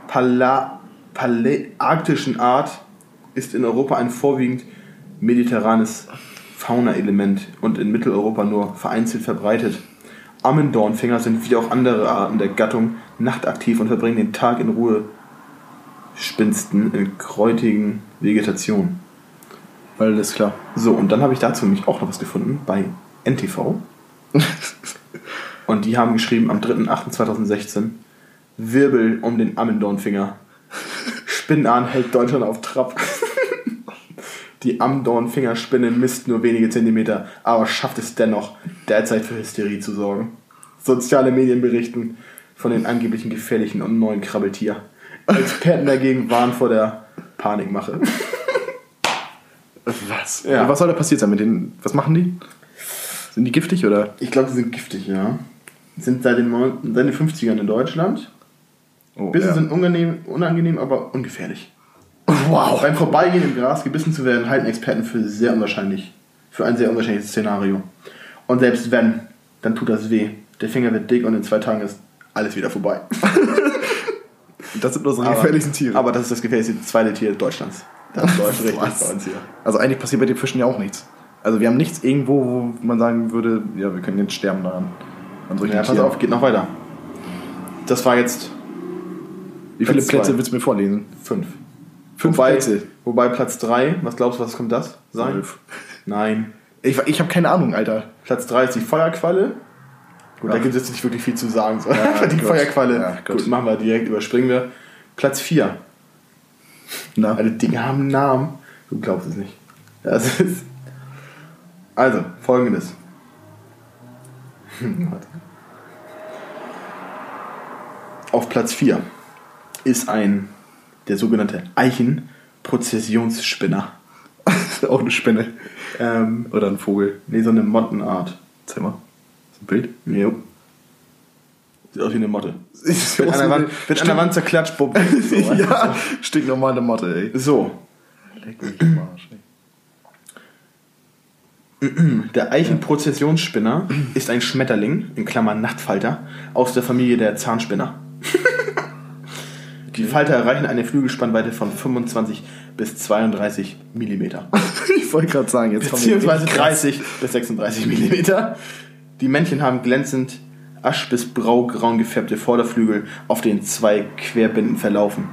Pala paläarktischen Art ist in Europa ein vorwiegend mediterranes Faunaelement und in Mitteleuropa nur vereinzelt verbreitet. Ammendornfinger sind wie auch andere Arten der Gattung nachtaktiv und verbringen den Tag in Ruhespinsten in kräutigen Vegetation. Alles klar. So, und dann habe ich dazu nämlich auch noch was gefunden bei NTV. und die haben geschrieben am 3.8.2016 Wirbel um den Ammendornfinger. Spinnahn hält Deutschland auf Trab. Die Ammendornfingerspinne misst nur wenige Zentimeter, aber schafft es dennoch, derzeit für Hysterie zu sorgen. Soziale Medien berichten von den angeblichen gefährlichen und neuen Krabbeltier. Experten dagegen warnen vor der Panikmache. Was? Ja. Was soll da passiert sein mit denen? Was machen die? Sind die giftig oder? Ich glaube, die sind giftig, ja. Sind seit den, seit den 50ern in Deutschland. Oh, Bisse ja. sind unangenehm, unangenehm, aber ungefährlich. Wow. Beim Vorbeigehen im Gras gebissen zu werden, halten Experten für sehr unwahrscheinlich. Für ein sehr unwahrscheinliches Szenario. Und selbst wenn, dann tut das weh. Der Finger wird dick und in zwei Tagen ist alles wieder vorbei. das sind unsere gefährlichsten Tiere. Aber das ist das gefährlichste zweite Tier Deutschlands. Das läuft richtig bei uns hier. Also eigentlich passiert bei den Fischen ja auch nichts. Also wir haben nichts irgendwo, wo man sagen würde, ja, wir können jetzt sterben daran. An ja, pass Tieren. auf, geht noch weiter. Das war jetzt. Wie viele Plätze willst du mir vorlesen? Fünf. Fünf wobei, Plätze. Wobei Platz 3, was glaubst du, was kommt das sein? Zwölf. Nein. Ich, ich habe keine Ahnung, Alter. Platz 3 ist die Feuerqualle. Gut, ja. da gibt es jetzt nicht wirklich viel zu sagen. So. Ja, die gut. Feuerqualle. Ja, gut. gut, machen wir direkt, überspringen wir. Platz 4. Na? Alle Dinge haben einen Namen. Du glaubst es nicht. Das ist also, folgendes. Auf Platz 4 ist ein der sogenannte Eichenprozessionsspinner. Auch eine Spinne. Ähm, Oder ein Vogel. Nee, so eine Mottenart. Zeig mal. Ist ein Bild? Jo. Sieht aus wie eine Motte. Wird an der Wand, wird an der Wand zerklatscht, bumm. So, ja, stinknormale Motte, ey. So. Leck mich am Arsch, ey. Der Eichenprozessionsspinner ist ein Schmetterling, in Klammern Nachtfalter, aus der Familie der Zahnspinner. Die Falter erreichen eine Flügelspannweite von 25 bis 32 mm. ich wollte gerade sagen, jetzt Beziehungsweise 30 bis 36 mm. Die Männchen haben glänzend asch- bis braugraun gefärbte Vorderflügel, auf denen zwei Querbinden verlaufen.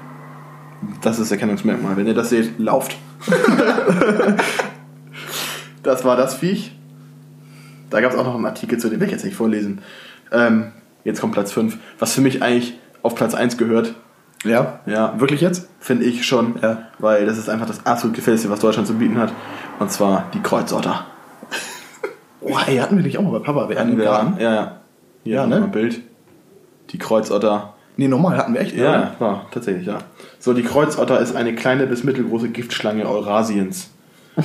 Das ist das Erkennungsmerkmal. Wenn ihr das seht, lauft. das war das Viech. Da gab es auch noch einen Artikel zu, den werde ich jetzt nicht vorlesen. Ähm, jetzt kommt Platz 5, was für mich eigentlich auf Platz 1 gehört. Ja? Ja. Wirklich jetzt? Finde ich schon. Ja. Weil das ist einfach das absolut gefährlichste, was Deutschland zu bieten hat. Und zwar die Kreuzotter. oh, ey, hatten wir nicht auch mal bei Papa? Wir hatten wir Ja, ja. Hier ja, ne? ein Bild. Die Kreuzotter. Nee, normal hatten wir echt. Ja, ja, war tatsächlich, ja. So, die Kreuzotter ist eine kleine bis mittelgroße Giftschlange Eurasiens.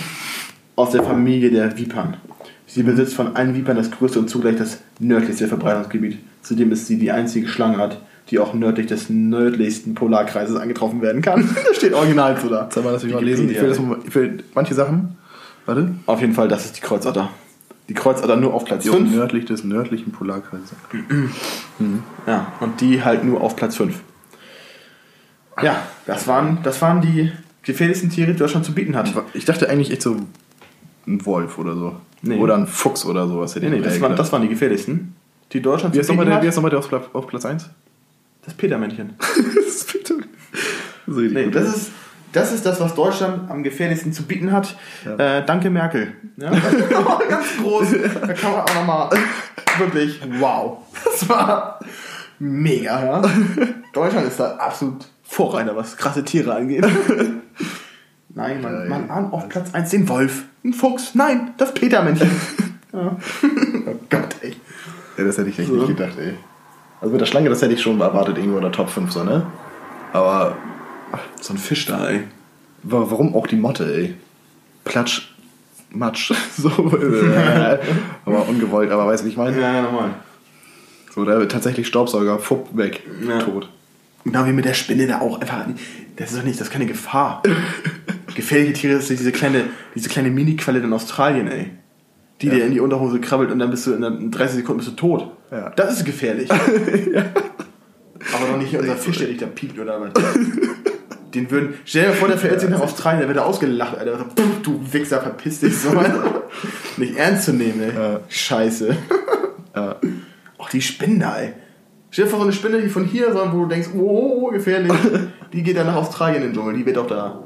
aus der Familie der Vipern. Sie besitzt von allen Vipern das größte und zugleich das nördlichste Verbreitungsgebiet. Zudem ist sie die einzige Schlangenart, die auch nördlich des nördlichsten Polarkreises angetroffen werden kann. das steht original so da. Soll man das mal lesen? Ich will, das, ich will manche Sachen. Warte. Auf jeden Fall, das ist die Kreuzotter. Die Kreuzotter nur auf Platz 5. Nördlich des nördlichen Polarkreises. mhm. Ja, und die halt nur auf Platz 5. Ja, das waren, das waren die gefährlichsten Tiere, die Deutschland zu bieten hat. Ich dachte eigentlich echt so ein Wolf oder so. Nee. Oder ein Fuchs oder sowas. Nee, nee, das waren, das waren die gefährlichsten. Die Deutschland wie zu bieten der, hat. Wie ist nochmal der auf, auf Platz 1? Das Petermännchen. das Peter. So nee, das ist, das ist das, was Deutschland am gefährlichsten zu bieten hat. Ja. Äh, danke Merkel. Ja, ganz groß. Da kann man auch nochmal wirklich, wow. Das war mega. Ja? Deutschland ist da absolut Vorreiter, was krasse Tiere angeht. Nein, man, man ahnt auf Platz 1 den Wolf, ein Fuchs, nein, das Petermännchen. ja. oh Gott, ey. Ja, das hätte ich echt so. nicht gedacht, ey. Also mit der Schlange, das hätte ich schon erwartet, irgendwo in der Top 5 so, ne? Aber so ein Fisch da, ey. Warum auch die Motte, ey? Platsch, Matsch. So, aber ungewollt, aber weißt du, wie ich meine? Ja, ja, normal. So, da wird tatsächlich Staubsauger, fupp, weg, ja. tot. Genau wie mit der Spinne da auch einfach. Das ist doch nicht, das ist keine Gefahr. Gefährliche Tiere ist diese kleine, diese kleine Mini-Qualle in Australien, ey. Die dir in die Unterhose krabbelt und dann bist du in 30 Sekunden bist du tot. Ja. Das ist gefährlich. Aber doch nicht unser Fisch, der dich da piept oder was. Den würden, stell dir vor, der verirrt sich nach Australien, der wird da ausgelacht, Alter. Du Wichser, verpiss dich so. nicht ernst zu nehmen, ey. Ja. Scheiße. Ja. Auch die Spinne, ey. Stell dir vor, so eine Spinne, die von hier, sondern wo du denkst, oh, gefährlich, die geht dann nach Australien in den Dschungel, die wird auch da.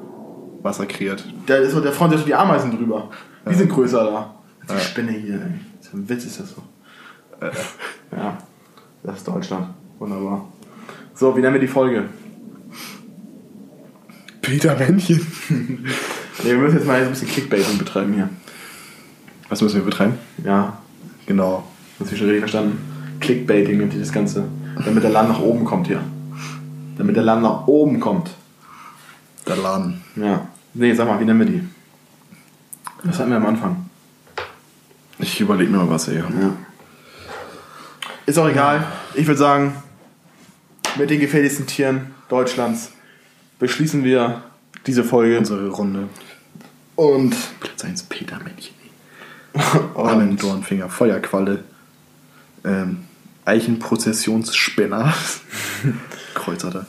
Wasser kreiert. Da ist so, der sich so die Ameisen drüber. Die sind größer da. Die Ja. Spinne hier, ey. So ein Witz ist das so. Ja, das ist Deutschland. Wunderbar. So, wie nennen wir die Folge? Peter Männchen. Nee, wir müssen jetzt mal ein bisschen Clickbaiting betreiben hier. Was müssen wir betreiben? Ja, Genau. habe ich schon richtig verstanden. Clickbaiting nennt sich das Ganze. Damit der Laden nach oben kommt hier. Damit der Laden nach oben kommt. Der Laden. Ja. Nee, sag mal, wie nennen wir die? Das hatten wir am Anfang. Ich überlege mir mal was, ey. Ja. Ist auch egal. Ich würde sagen, mit den gefährlichsten Tieren Deutschlands beschließen wir diese Folge. Unsere Runde. Und, Platz 1 Peter Männchen. Armen, und Dornfinger, Feuerqualle. Ähm, Eichenprozessionsspinner. Kreuzerte.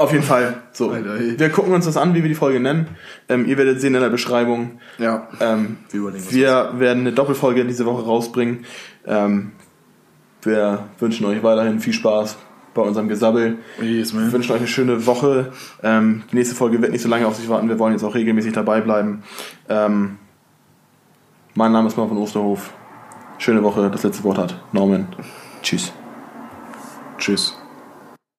Auf jeden Fall, so. Alter, ey. Wir gucken uns das an, wie wir die Folge nennen. Ähm, ihr werdet sehen in der Beschreibung. Ja. Ähm, Wir überlegen uns wir werden eine Doppelfolge diese Woche rausbringen. Ähm, wir wünschen euch weiterhin viel Spaß bei unserem Gesabbel. Yes, Wir man. wünschen euch eine schöne Woche. Ähm, die nächste Folge wird nicht so lange auf sich warten. Wir wollen jetzt auch regelmäßig dabei bleiben. Ähm, mein Name ist Marvin Osterhof. Schöne Woche. Das letzte Wort hat Norman. Tschüss. Tschüss.